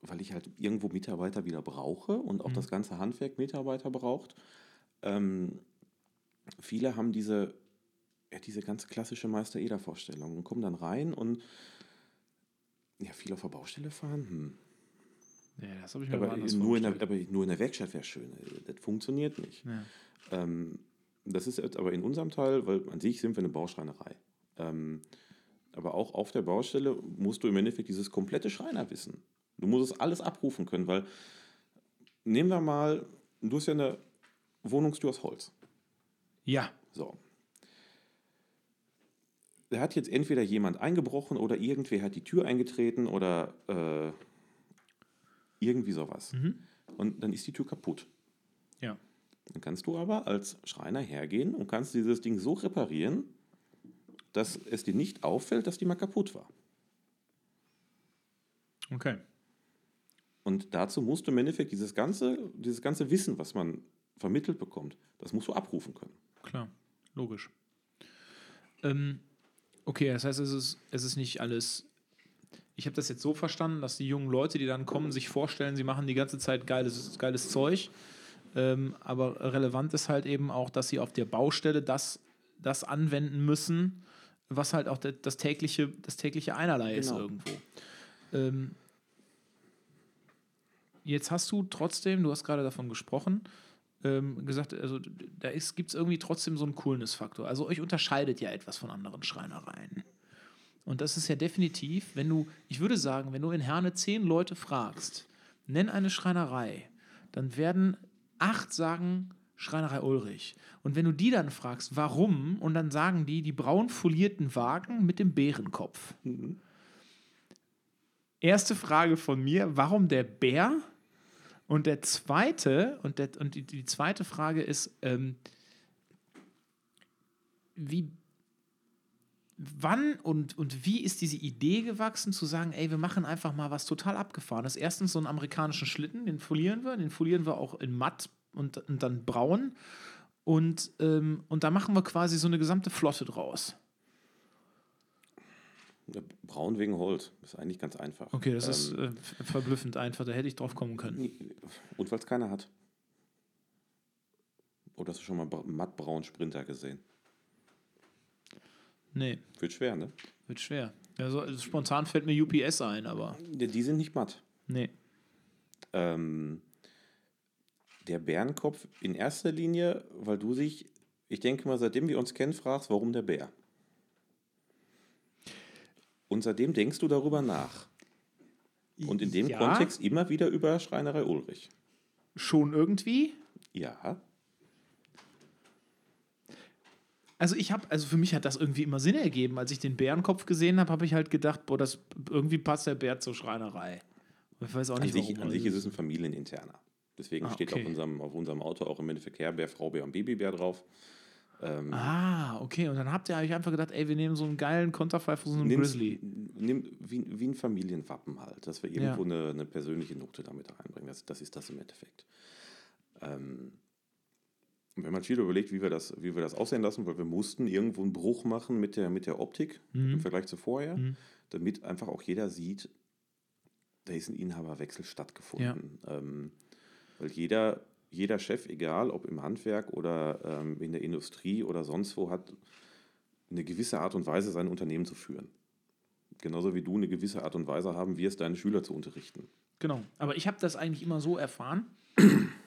weil ich halt irgendwo Mitarbeiter wieder brauche und Mhm. auch das ganze Handwerk Mitarbeiter braucht. Ähm, viele haben diese, ja, diese ganz klassische Meister-Eder-Vorstellung und kommen dann rein und ja, viel auf der Baustelle fahren. Hm. Ja, das habe ich mir Aber nur, in der, aber nur in der Werkstatt wäre schön. Das funktioniert nicht. Ja. Ähm, das ist aber in unserem Teil, weil an sich sind wir eine Bauschreinerei. Ähm, aber auch auf der Baustelle musst du im Endeffekt dieses komplette Schreinerwissen. Du musst es alles abrufen können, weil nehmen wir mal, du hast ja eine Wohnungstür aus Holz. ja, So. Da hat jetzt entweder jemand eingebrochen oder irgendwer hat die Tür eingetreten oder äh, irgendwie sowas. Und dann ist die Tür kaputt. ja. Dann kannst du aber als Schreiner hergehen und kannst dieses Ding so reparieren, dass es dir nicht auffällt, dass die mal kaputt war. Okay. Und dazu musst du im Endeffekt dieses ganze, dieses ganze Wissen, was man vermittelt bekommt, das musst du abrufen können. Klar, logisch. Ähm, okay, das heißt, es ist, es ist nicht alles. Ich habe das jetzt so verstanden, dass die jungen Leute, die dann kommen, sich vorstellen, sie machen die ganze Zeit geiles, geiles Zeug. Ähm, aber relevant ist halt eben auch, dass sie auf der Baustelle das, das anwenden müssen, was halt auch das, tägliche, das tägliche Einerlei ist Genau. irgendwo. Ähm, jetzt hast du trotzdem, du hast gerade davon gesprochen, ähm, gesagt, also da gibt es irgendwie trotzdem so einen Coolness-Faktor. Also euch unterscheidet ja etwas von anderen Schreinereien. Und das ist ja definitiv, wenn du, ich würde sagen, wenn du in Herne zehn Leute fragst, nenn eine Schreinerei, dann werden acht sagen Schreinerei Ulrich. Und wenn du die dann fragst, warum, und dann sagen die, die braun folierten Wagen mit dem Bärenkopf. Erste Frage von mir, warum der Bär? Und der zweite, und, der, und die, die zweite Frage ist, ähm, wie, wann und, und wie ist diese Idee gewachsen, zu sagen, ey, wir machen einfach mal was total abgefahrenes. Erstens so einen amerikanischen Schlitten, den folieren wir, den folieren wir auch in matt und, und dann braun. Und, ähm, und da machen wir quasi so eine gesamte Flotte draus. Braun wegen Holz, ist eigentlich ganz einfach. Okay, das ist Ähm, äh, f- verblüffend einfach, da hätte ich drauf kommen können. Und weil es keiner hat. Oder hast du schon mal bra- mattbraun Sprinter gesehen? Nee, Wird schwer, ne? wird schwer. Also, also spontan fällt mir UPS ein, aber Die, die sind nicht matt. nee. Ähm, der Bärenkopf in erster Linie, weil du dich, ich denke mal, seitdem wir uns kennen, fragst, warum der Bär? Und seitdem denkst du darüber nach. Und in dem Ja. Kontext immer wieder über Schreinerei Ulrich. Schon irgendwie? Ja, Also ich habe, also für mich hat das irgendwie immer Sinn ergeben. Als ich den Bärenkopf gesehen habe, habe ich halt gedacht, boah, das irgendwie passt der Bär zur Schreinerei. Ich weiß auch an nicht, sich, warum. an sich ist es ein Familieninterner. Deswegen Ah, steht okay. auf unserem, auf unserem Auto auch im Endeffekt Herr Bär, Frau Bär und Babybär drauf. Ähm, Ah, okay. Und dann habt ihr euch einfach gedacht, ey, wir nehmen so einen geilen Konterfei für so einen nimm's- Grizzly. Nimm, wie, wie ein Familienwappen halt, dass wir Ja. irgendwo eine, eine persönliche Note damit reinbringen. Das, das ist das im Endeffekt. Ähm, und wenn man viel überlegt, wie wir, das, wie wir das aussehen lassen, weil wir mussten irgendwo einen Bruch machen mit der, mit der Optik Mhm. im Vergleich zu vorher, Mhm. damit einfach auch jeder sieht, da ist ein Inhaberwechsel stattgefunden. Ähm, weil jeder, jeder Chef, egal ob im Handwerk oder ähm, in der Industrie oder sonst wo, hat eine gewisse Art und Weise, sein Unternehmen zu führen. Genauso wie du eine gewisse Art und Weise haben wirst, deine Schüler zu unterrichten. Genau. Aber ich habe das eigentlich immer so erfahren,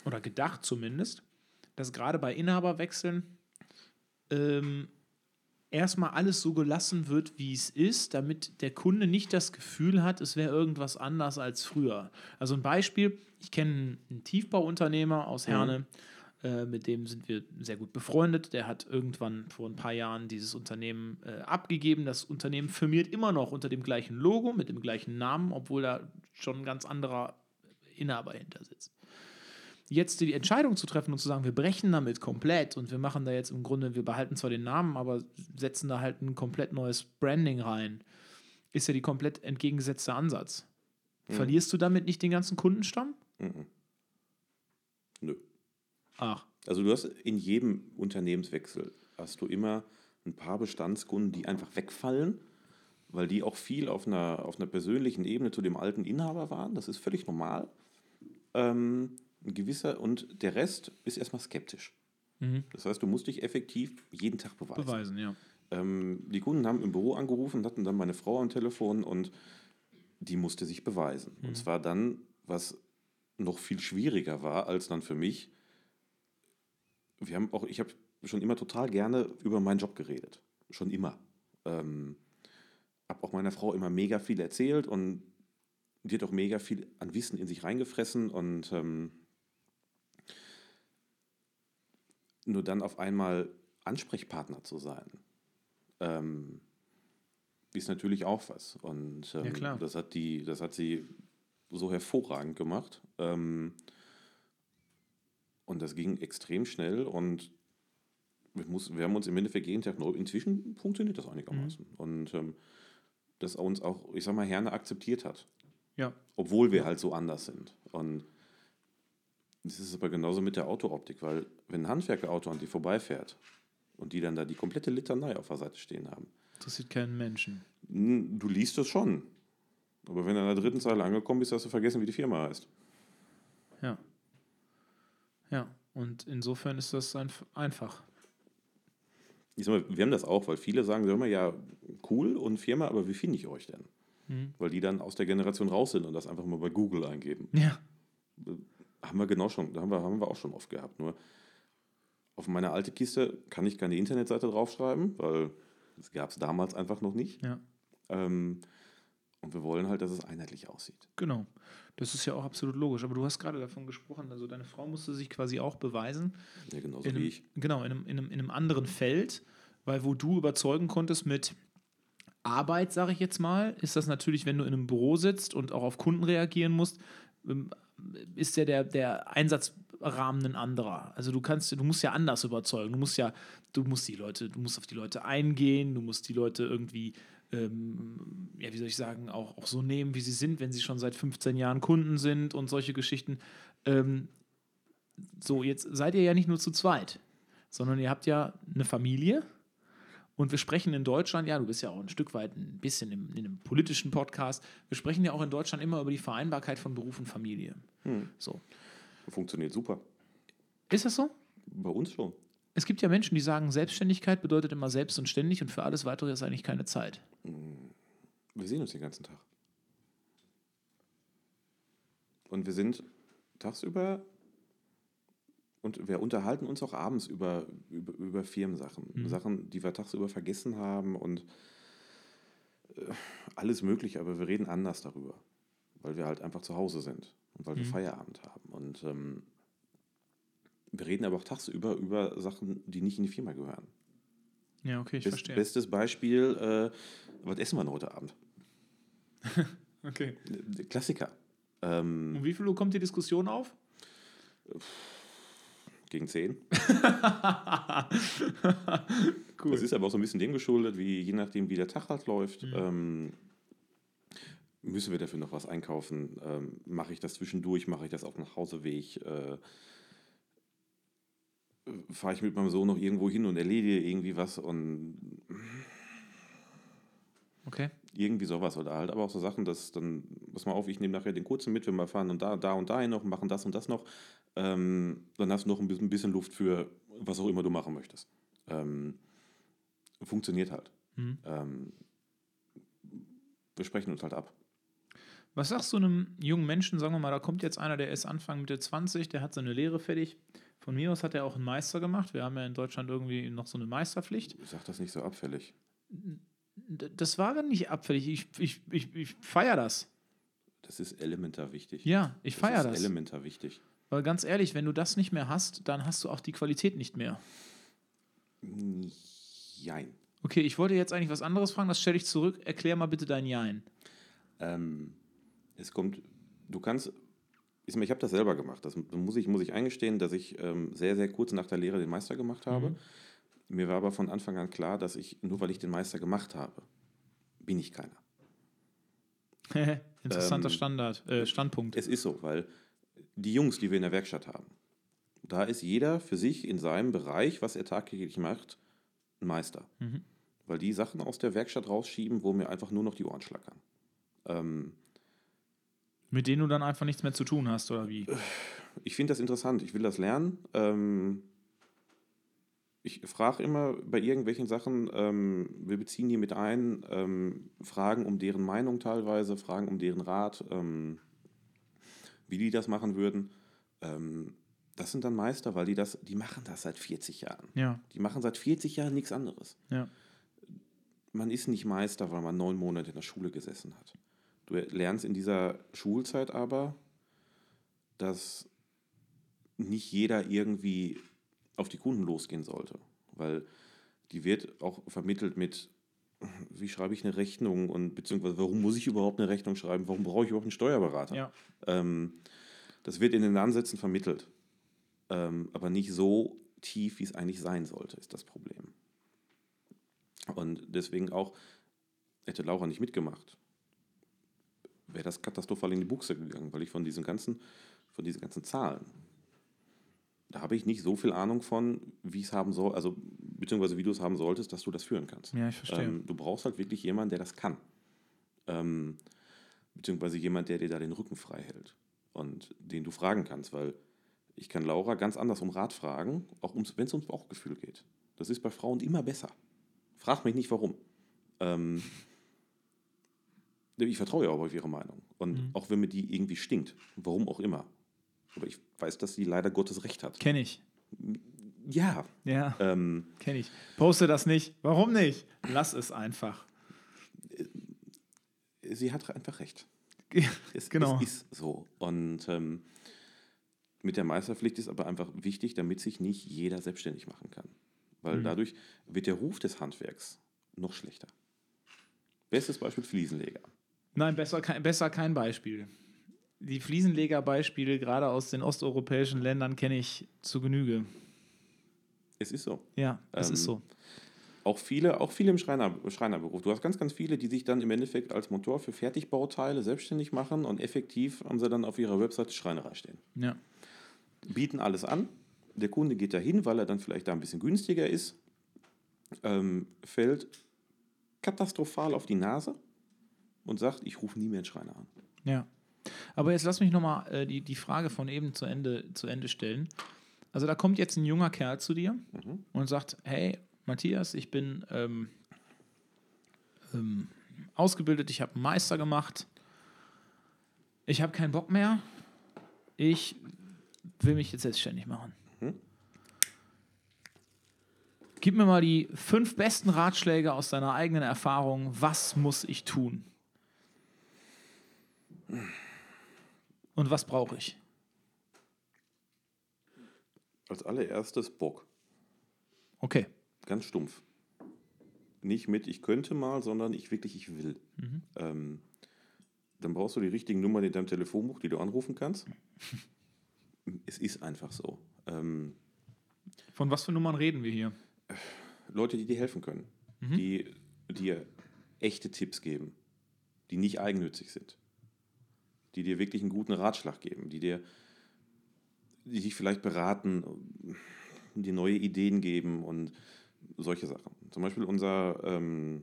oder gedacht zumindest, dass gerade bei Inhaberwechseln ähm, erstmal alles so gelassen wird, wie es ist, damit der Kunde nicht das Gefühl hat, es wäre irgendwas anders als früher. Also ein Beispiel, ich kenne einen Tiefbauunternehmer aus Herne, äh, mit dem sind wir sehr gut befreundet. Der hat irgendwann vor ein paar Jahren dieses Unternehmen äh, abgegeben. Das Unternehmen firmiert immer noch unter dem gleichen Logo, mit dem gleichen Namen, obwohl da schon ein ganz anderer Inhaber hinter sitzt. Jetzt die Entscheidung zu treffen und zu sagen, wir brechen damit komplett und wir machen da jetzt im Grunde, wir behalten zwar den Namen, aber setzen da halt ein komplett neues Branding rein, ist ja die komplett entgegengesetzte Ansatz. Verlierst du damit nicht den ganzen Kundenstamm? Mhm. Nö. Ach, Also du hast in jedem Unternehmenswechsel hast du immer ein paar Bestandskunden, die einfach wegfallen, weil die auch viel auf einer, auf einer persönlichen Ebene zu dem alten Inhaber waren. Das ist völlig normal. Ähm, ein gewisser und der Rest ist erstmal skeptisch. Mhm. Das heißt, du musst dich effektiv jeden Tag beweisen. beweisen, ja. Ähm, die Kunden haben im Büro angerufen, hatten dann meine Frau am Telefon und die musste sich beweisen. Und zwar dann, was noch viel schwieriger war als dann für mich. Wir haben auch, ich habe schon immer total gerne über meinen Job geredet. Schon immer. Ähm, habe auch meiner Frau immer mega viel erzählt und die hat auch mega viel an Wissen in sich reingefressen und ähm, nur dann auf einmal Ansprechpartner zu sein, ähm, ist natürlich auch was. Und ähm, Ja. Das, hat die, das hat sie so hervorragend gemacht. Ähm, und das ging extrem schnell und wir, muss, wir haben uns im Endeffekt jeden Tag neu. Inzwischen funktioniert das einigermaßen. Und ähm, dass uns auch, ich sag mal, Herne akzeptiert hat. Ja. Obwohl wir halt so anders sind. Und das ist aber genauso mit der Autooptik, weil wenn ein Handwerkerauto an die vorbeifährt und die dann da die komplette Litanei auf der Seite stehen haben, Interessiert keinen Menschen. du liest das schon. Aber wenn du an der dritten Zeile angekommen bist, hast du vergessen, wie die Firma heißt. Ja. Ja, und insofern ist das einf- einfach. Ich sag mal, wir haben das auch, weil viele sagen immer, ja, cool und Firma, aber wie finde ich euch denn? Mhm. Weil die dann aus der Generation raus sind und das einfach mal bei Google eingeben. Ja. Haben wir genau schon, haben wir, haben wir auch schon oft gehabt. Nur auf meine alte Kiste kann ich keine Internetseite draufschreiben, weil das gab es damals einfach noch nicht. Ja. Ähm, und wir wollen halt, dass es einheitlich aussieht. Genau. Das ist ja auch absolut logisch. Aber du hast gerade davon gesprochen, also deine Frau musste sich quasi auch beweisen. Ja, genauso in wie einem, ich. Genau, in einem, in, einem, in einem anderen Feld, weil wo du überzeugen konntest mit Arbeit, sage ich jetzt mal, ist das natürlich, wenn du in einem Büro sitzt und auch auf Kunden reagieren musst, ähm, ist ja der, der Einsatzrahmen ein anderer. Also du kannst, du musst ja anders überzeugen. Du musst ja, du musst die Leute, du musst auf die Leute eingehen, du musst die Leute irgendwie, ähm, ja, wie soll ich sagen, auch, auch so nehmen, wie sie sind, wenn sie schon seit 15 Jahren Kunden sind und solche Geschichten. Ähm, so, jetzt seid ihr ja nicht nur zu zweit, sondern ihr habt ja eine Familie. Und wir sprechen in Deutschland, ja, du bist ja auch ein Stück weit ein bisschen im, in einem politischen Podcast, wir sprechen ja auch in Deutschland immer über die Vereinbarkeit von Beruf und Familie. So. Funktioniert super. Ist das so? Bei uns schon. Es gibt ja Menschen, die sagen, Selbstständigkeit bedeutet immer selbst und ständig und für alles weitere ist eigentlich keine Zeit. Wir sehen uns den ganzen Tag. Und wir sind tagsüber und wir unterhalten uns auch abends über, über, über Firmensachen. Sachen, die wir tagsüber vergessen haben und äh, alles Mögliche, aber wir reden anders darüber, weil wir halt einfach zu Hause sind und weil wir Feierabend haben. Und ähm, wir reden aber auch tagsüber über Sachen, die nicht in die Firma gehören. Ja, okay, ich Best, bestes Beispiel, äh, was essen wir denn heute Abend? Okay. Der Klassiker. Ähm, Um wie viel Uhr kommt die Diskussion auf? Gegen 10. cool. Das ist aber auch so ein bisschen dem geschuldet, wie je nachdem, wie der Tag halt läuft. Mhm. Ähm, müssen wir dafür noch was einkaufen? Ähm, mache ich das zwischendurch? Mache ich das auf dem Nachhauseweg? Äh, Fahre ich mit meinem Sohn noch irgendwo hin und erledige irgendwie was und Okay. Irgendwie sowas oder halt aber auch so Sachen, dass dann, pass mal auf, ich nehme nachher den kurzen mit, wir mal fahren und da, da und dahin noch, machen das und das noch. Ähm, dann hast du noch ein bisschen, ein bisschen Luft für was auch immer du machen möchtest. Ähm, funktioniert halt. Mhm. Ähm, wir sprechen uns halt ab. Was sagst du einem jungen Menschen, sagen wir mal, da kommt jetzt einer, der ist Anfang Mitte 20, der hat seine Lehre fertig. Von mir aus hat er auch einen Meister gemacht. Wir haben ja in Deutschland irgendwie noch so eine Meisterpflicht. Ich sag das nicht so abfällig. Das war gar nicht abfällig. Ich, ich, ich, ich feiere das. Das ist elementar wichtig. Ja, ich feiere das. das. ist elementar wichtig. Weil ganz ehrlich, wenn du das nicht mehr hast, dann hast du auch die Qualität nicht mehr. Jein. Okay, ich wollte jetzt eigentlich was anderes fragen, das stelle ich zurück. Erklär mal bitte dein Jein. Ähm, es kommt, du kannst, ich habe das selber gemacht. Das muss ich, muss ich eingestehen, dass ich ähm, sehr, sehr kurz nach der Lehre den Meister gemacht habe. Mhm. Mir war aber von Anfang an klar, dass ich, nur weil ich den Meister gemacht habe, bin ich keiner. Interessanter Ähm, Standard, äh, Standpunkt. Es ist so, weil die Jungs, die wir in der Werkstatt haben, da ist jeder für sich in seinem Bereich, was er tagtäglich macht, ein Meister. Mhm. Weil die Sachen aus der Werkstatt rausschieben, wo mir einfach nur noch die Ohren schlackern. Ähm, Mit denen du dann einfach nichts mehr zu tun hast, oder wie? ich finde das interessant, ich will das lernen. Ähm, ich frage immer bei irgendwelchen Sachen, ähm, wir beziehen die mit ein, ähm, Fragen um deren Meinung teilweise, Fragen um deren Rat, ähm, wie die das machen würden. Ähm, das sind dann Meister, weil die das, die machen das seit 40 Jahren. Ja, Die machen seit 40 Jahren nichts anderes. ja. Man ist nicht Meister, weil man neun Monate in der Schule gesessen hat. Du lernst in dieser Schulzeit aber, dass nicht jeder irgendwie auf die Kunden losgehen sollte. Weil die wird auch vermittelt mit, wie schreibe ich eine Rechnung und beziehungsweise warum muss ich überhaupt eine Rechnung schreiben, warum brauche ich überhaupt einen Steuerberater? Ja. Ähm, das wird in den Ansätzen vermittelt, ähm, aber nicht so tief, wie es eigentlich sein sollte, ist das Problem. Und deswegen auch, hätte Laura nicht mitgemacht, wäre das katastrophal in die Buchse gegangen, weil ich von diesen ganzen, von diesen ganzen Zahlen, da habe ich nicht so viel Ahnung von, wie es haben soll, also beziehungsweise wie du es haben solltest, dass du das führen kannst. Ja, ich verstehe. Ähm, du brauchst halt wirklich jemanden, der das kann. Ähm, beziehungsweise jemand, der dir da den Rücken frei hält und den du fragen kannst, weil ich kann Laura ganz anders um Rat fragen, auch wenn es ums Bauchgefühl geht. Das ist bei Frauen immer besser. Frag mich nicht warum. Ähm, ich vertraue ja aber auf ihre Meinung. Und Mhm. auch wenn mir die irgendwie stinkt, warum auch immer. Aber ich weiß, dass sie leider Gottes Recht hat. Kenn ich. Ja. Ja, Ähm, kenn ich. Poste das nicht. Warum nicht? Lass es einfach. sie hat einfach recht. Es, Genau. es ist so. Und ähm, mit der Meisterpflicht ist aber einfach wichtig, damit sich nicht jeder selbstständig machen kann. Weil Mhm. dadurch wird der Ruf des Handwerks noch schlechter. Bestes Beispiel Fliesenleger. Nein, besser besser kein Beispiel. Die Fliesenlegerbeispiele, gerade aus den osteuropäischen Ländern, kenne ich zu Genüge. Es ist so. Ja, es Ähm, ist so. Auch viele, auch viele im Schreiner, Schreinerberuf. Du hast ganz, ganz viele, die sich dann im Endeffekt als Motor für Fertigbauteile selbstständig machen und effektiv haben sie dann auf ihrer Webseite Schreinerei stehen. Ja. bieten alles an. Der Kunde geht dahin, weil er dann vielleicht da ein bisschen günstiger ist, ähm, fällt katastrophal auf die Nase und sagt, ich rufe nie mehr einen Schreiner an. Ja. Aber jetzt lass mich nochmal äh, die, die Frage von eben zu Ende, zu Ende stellen. Also da kommt jetzt ein junger Kerl zu dir Mhm. und sagt, hey, Matthias, ich bin ähm, ähm, ausgebildet, ich habe einen Meister gemacht, ich habe keinen Bock mehr, ich will mich jetzt selbstständig machen. Mhm. Gib mir mal die fünf besten Ratschläge aus deiner eigenen Erfahrung. Was muss ich tun? Und was brauche ich? Als allererstes Bock. Okay. Ganz stumpf. Nicht mit ich könnte mal, sondern ich wirklich ich will. Mhm. Ähm, dann brauchst du die richtigen Nummern in deinem Telefonbuch, die du anrufen kannst. es ist einfach so. Ähm, Von was für Nummern reden wir hier? Leute, die dir helfen können, die dir echte Tipps geben, die nicht eigennützig sind, die dir wirklich einen guten Ratschlag geben, die dir, die dich vielleicht beraten, dir neue Ideen geben und solche Sachen. Zum Beispiel unser, ähm,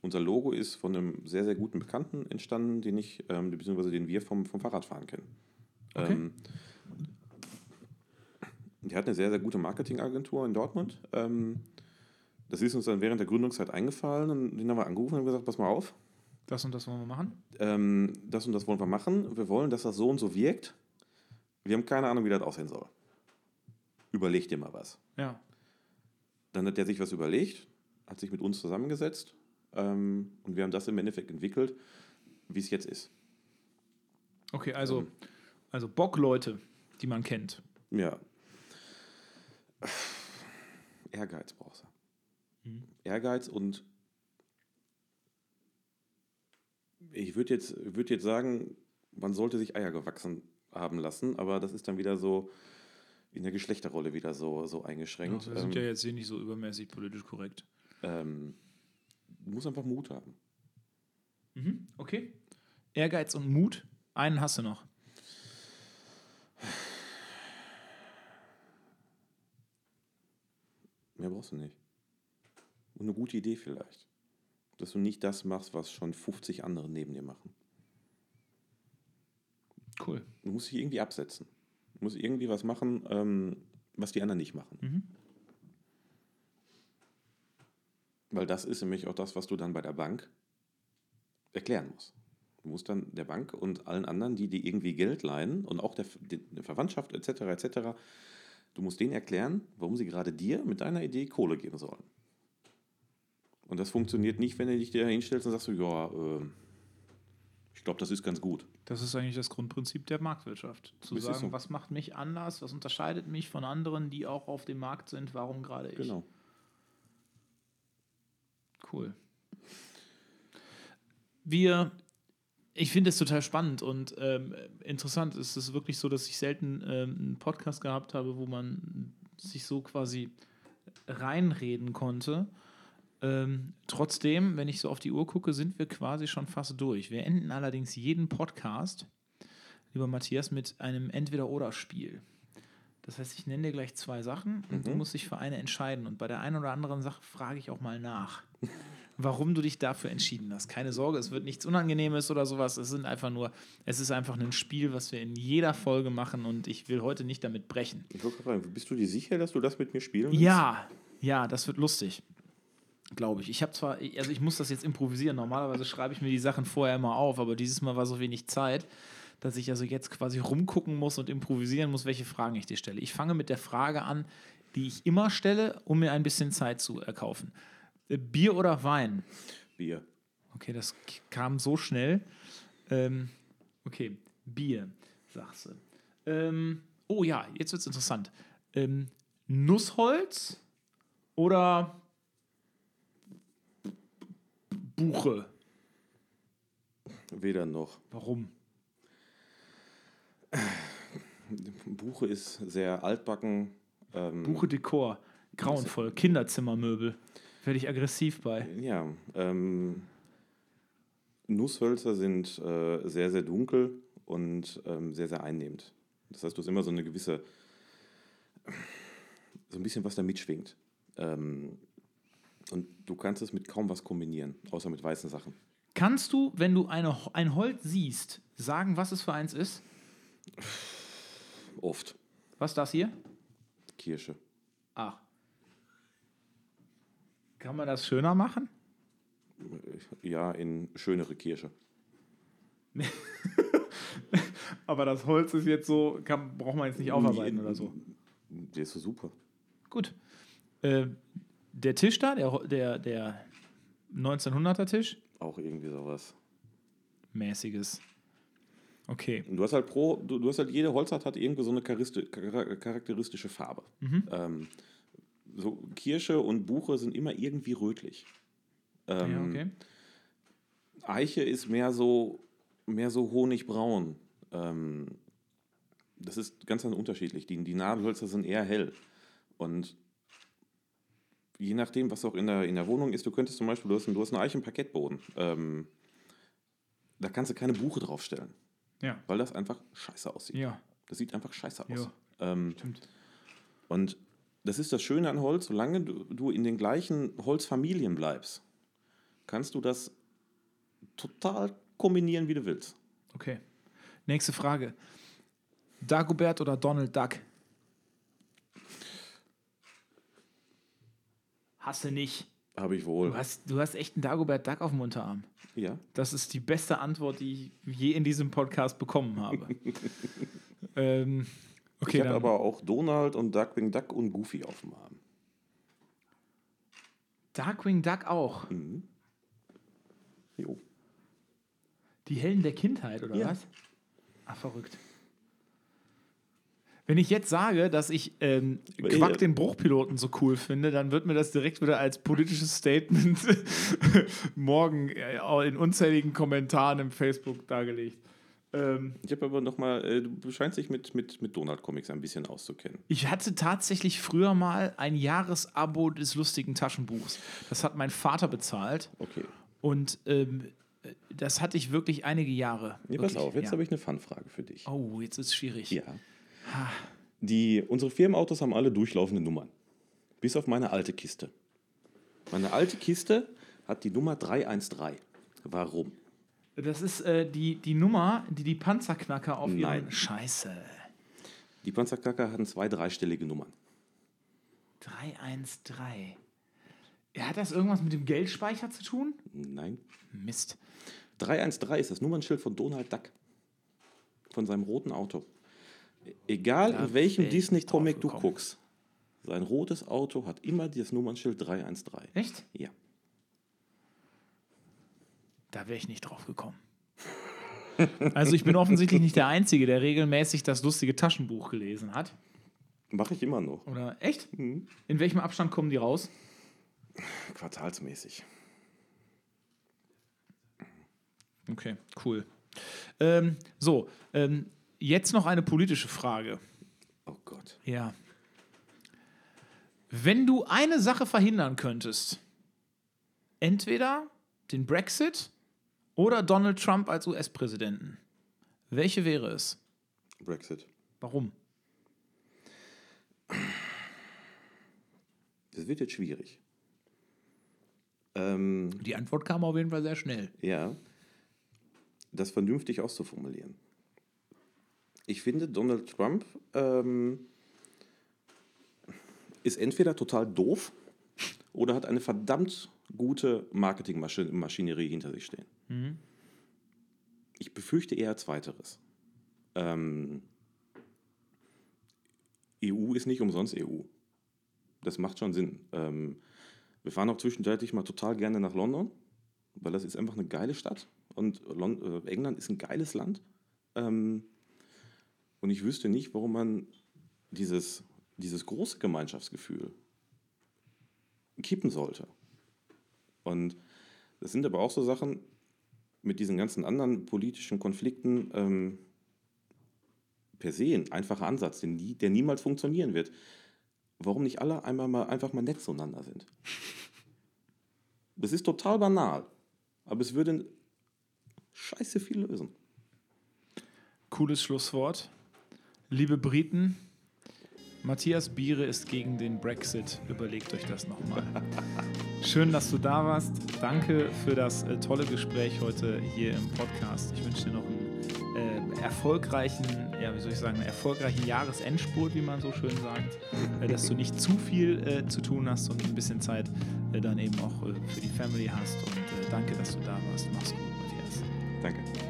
unser Logo ist von einem sehr, sehr guten Bekannten entstanden, den ich, ähm, beziehungsweise den wir vom, vom Fahrradfahren kennen. Okay. Ähm, die hat eine sehr, sehr gute Marketingagentur in Dortmund. Ähm, das ist uns dann während der Gründungszeit eingefallen und den haben wir angerufen und gesagt, pass mal auf, Das und das wollen wir machen? ähm, das und das wollen wir machen. Wir wollen, dass das so und so wirkt. Wir haben keine Ahnung, wie das aussehen soll. Überleg dir mal was. Ja. Dann hat der sich was überlegt, hat sich mit uns zusammengesetzt ähm, und wir haben das im Endeffekt entwickelt, wie es jetzt ist. Okay, also, Ähm. also Bockleute, die man kennt. Ja. Ehrgeiz brauchst du. Mhm. Ehrgeiz und ich würde jetzt, würd jetzt sagen, man sollte sich Eier gewachsen haben lassen, aber das ist dann wieder so in der Geschlechterrolle wieder so, so eingeschränkt. wir sind Ähm, ja jetzt hier nicht so übermäßig politisch korrekt. ähm, du musst einfach Mut haben. Mhm, okay. Ehrgeiz und Mut. Einen hast du noch. Mehr brauchst du nicht. Und eine gute Idee vielleicht. Dass du nicht das machst, was schon 50 andere neben dir machen. Cool. Du musst dich irgendwie absetzen. Du musst irgendwie was machen, ähm, was die anderen nicht machen. Mhm. Weil das ist nämlich auch das, was du dann bei der Bank erklären musst. Du musst dann der Bank und allen anderen, die dir irgendwie Geld leihen und auch der, der Verwandtschaft etc. etc. Du musst denen erklären, warum sie gerade dir mit deiner Idee Kohle geben sollen. Und das funktioniert nicht, wenn du dich da hinstellst und sagst, so, ja, äh, ich glaube, das ist ganz gut. Das ist eigentlich das Grundprinzip der Marktwirtschaft. Zu sagen, so. was macht mich anders, was unterscheidet mich von anderen, die auch auf dem Markt sind, warum gerade ich. Genau. Cool. Wir, ich finde es total spannend und ähm, interessant. Es ist wirklich so, dass ich selten ähm, einen Podcast gehabt habe, wo man sich so quasi reinreden konnte. Ähm, trotzdem, wenn ich so auf die Uhr gucke, sind wir quasi schon fast durch. Wir enden allerdings jeden Podcast, lieber Matthias, mit einem Entweder-Oder-Spiel. Das heißt, ich nenne dir gleich zwei Sachen und du musst dich für eine entscheiden. Und bei der einen oder anderen Sache frage ich auch mal nach, warum du dich dafür entschieden hast. Keine Sorge, es wird nichts Unangenehmes oder sowas. Es sind einfach nur, es ist einfach ein Spiel, was wir in jeder Folge machen und ich will heute nicht damit brechen. Ich wollte gerade fragen, bist du dir sicher, dass du das mit mir spielen willst? Ja, ja, das wird lustig. Glaube ich. Ich habe zwar, also ich muss das jetzt improvisieren. Normalerweise schreibe ich mir die Sachen vorher immer auf, aber dieses Mal war so wenig Zeit, dass ich also jetzt quasi rumgucken muss und improvisieren muss, welche Fragen ich dir stelle. Ich fange mit der Frage an, die ich immer stelle, um mir ein bisschen Zeit zu erkaufen. Äh, Bier oder Wein? Bier. Okay, das kam so schnell. Ähm, okay, Bier, sagst du. Ähm, oh ja, jetzt wird es interessant. Ähm, Nussholz oder Buche? Weder noch. Warum? Buche ist sehr altbacken. Ähm, Buche Dekor, grauenvoll, Kinderzimmermöbel. Werde ich aggressiv bei. Ja, ähm, Nusshölzer sind äh, sehr, sehr dunkel und ähm, sehr, sehr einnehmend. Das heißt, du hast immer so eine gewisse, so ein bisschen was da mitschwingt. Ähm, und du kannst es mit kaum was kombinieren, außer mit weißen Sachen. Kannst du, wenn du eine, ein Holz siehst, sagen, was es für eins ist? Oft. Was ist das hier? Kirsche. Ach. Kann man das schöner machen? Ja, in schönere Kirsche. Aber das Holz ist jetzt so, kann, braucht man jetzt nicht aufarbeiten oder so. Der ist so super. Gut. Äh, der Tisch da, der, der, der 1900er Tisch, Auch irgendwie sowas. mäßiges. Okay. Und Du hast halt pro, du, du hast halt, jede Holzart hat irgendwie so eine charakteristische Farbe. Ähm, so Kirsche und Buche sind immer irgendwie rötlich. Ja, Ähm, okay. Eiche ist mehr so, mehr so honigbraun. Ähm, das ist ganz unterschiedlich. Die, die Nadelhölzer sind eher hell. Und je nachdem, was auch in der, in der Wohnung ist, du könntest zum Beispiel, du hast, du hast einen Eichenparkettboden. Ähm, da kannst du keine Buche draufstellen. Ja. Weil das einfach scheiße aussieht. Ja. Das sieht einfach scheiße aus. Ja. Ähm, Stimmt. und das ist das Schöne an Holz, solange du, du in den gleichen Holzfamilien bleibst, kannst du das total kombinieren, wie du willst. Okay. Nächste Frage. Dagobert oder Donald Duck? Hast du nicht. Habe ich wohl. Du hast, du hast echt einen Dagobert Duck auf dem Unterarm. Ja. Das ist die beste Antwort, die ich je in diesem Podcast bekommen habe. ähm, okay, ich habe aber auch Donald und Duckwing Duck und Goofy auf dem Arm. Darkwing Duck auch. Mhm. Jo. Die Helden der Kindheit, oder Ja. was? Ach, verrückt. Wenn ich jetzt sage, dass ich ähm, Äh, Quack den Bruchpiloten so cool finde, dann wird mir das direkt wieder als politisches Statement morgen äh, in unzähligen Kommentaren im Facebook dargelegt. Ähm, Ich habe aber nochmal, äh, du scheinst dich mit, mit, mit Donald-Comics ein bisschen auszukennen. ich hatte tatsächlich früher mal ein Jahresabo des lustigen Taschenbuchs. Das hat mein Vater bezahlt Okay. und ähm, das hatte ich wirklich einige Jahre. Nee, pass Wirklich, auf, jetzt ja. habe ich eine Fun-Frage für dich. Oh, jetzt ist es schwierig. Ja. Die, unsere Firmenautos haben alle durchlaufende Nummern. Bis auf meine alte Kiste. Meine alte Kiste hat die Nummer 313. Warum? Das ist äh, die, die Nummer, die die Panzerknacker auf ihren... Nein. Scheiße. Die Panzerknacker hatten zwei dreistellige Nummern. 313. Ja, Hat das irgendwas mit dem Geldspeicher zu tun? Nein. Mist. 313 ist das Nummernschild von Donald Duck. Von seinem roten Auto. Egal Da in welchem Disney-Comic du guckst, sein rotes Auto hat immer das Nummernschild 313. Echt? Ja. Da wäre ich nicht drauf gekommen. Also ich bin offensichtlich nicht der Einzige, der regelmäßig das lustige Taschenbuch gelesen hat. Mache ich immer noch. Oder echt? Mhm. In welchem Abstand kommen die raus? Quartalsmäßig. Okay, cool. Ähm, so, ähm, jetzt noch eine politische Frage. Oh Gott. Ja. Wenn du eine Sache verhindern könntest, entweder den Brexit oder Donald Trump als US-Präsidenten, welche wäre es? Brexit. Warum? Das wird jetzt schwierig. Ähm, Die Antwort kam auf jeden Fall sehr schnell. ja, das vernünftig auszuformulieren. Ich finde, Donald Trump ähm, ist entweder total doof oder hat eine verdammt gute Marketingmaschinerie hinter sich stehen. Ich befürchte eher Zweiteres. Ähm, EU ist nicht umsonst EU. Das macht schon Sinn. Ähm, wir fahren auch zwischenzeitlich mal total gerne nach London, weil das ist einfach eine geile Stadt und Lon äh, England ist ein geiles Land. Ähm, und ich wüsste nicht, warum man dieses, dieses große Gemeinschaftsgefühl kippen sollte. Und das sind aber auch so Sachen mit diesen ganzen anderen politischen Konflikten ähm, per se ein einfacher Ansatz, den der niemals funktionieren wird. Warum nicht alle einmal mal einfach mal nett zueinander sind? Das ist total banal, aber es würde scheiße viel lösen. Cooles Schlusswort. Liebe Briten, Matthias Biere ist gegen den Brexit. Überlegt euch das nochmal. Schön, dass du da warst. Danke für das äh, tolle Gespräch heute hier im Podcast. Ich wünsche dir noch einen äh, erfolgreichen, ja, wie soll ich sagen, einen erfolgreichen Jahresendspurt, wie man so schön sagt. Äh, dass du nicht zu viel äh, zu tun hast und ein bisschen Zeit äh, dann eben auch äh, für die Family hast. Und danke, dass du da warst. Mach's gut, Matthias. Danke.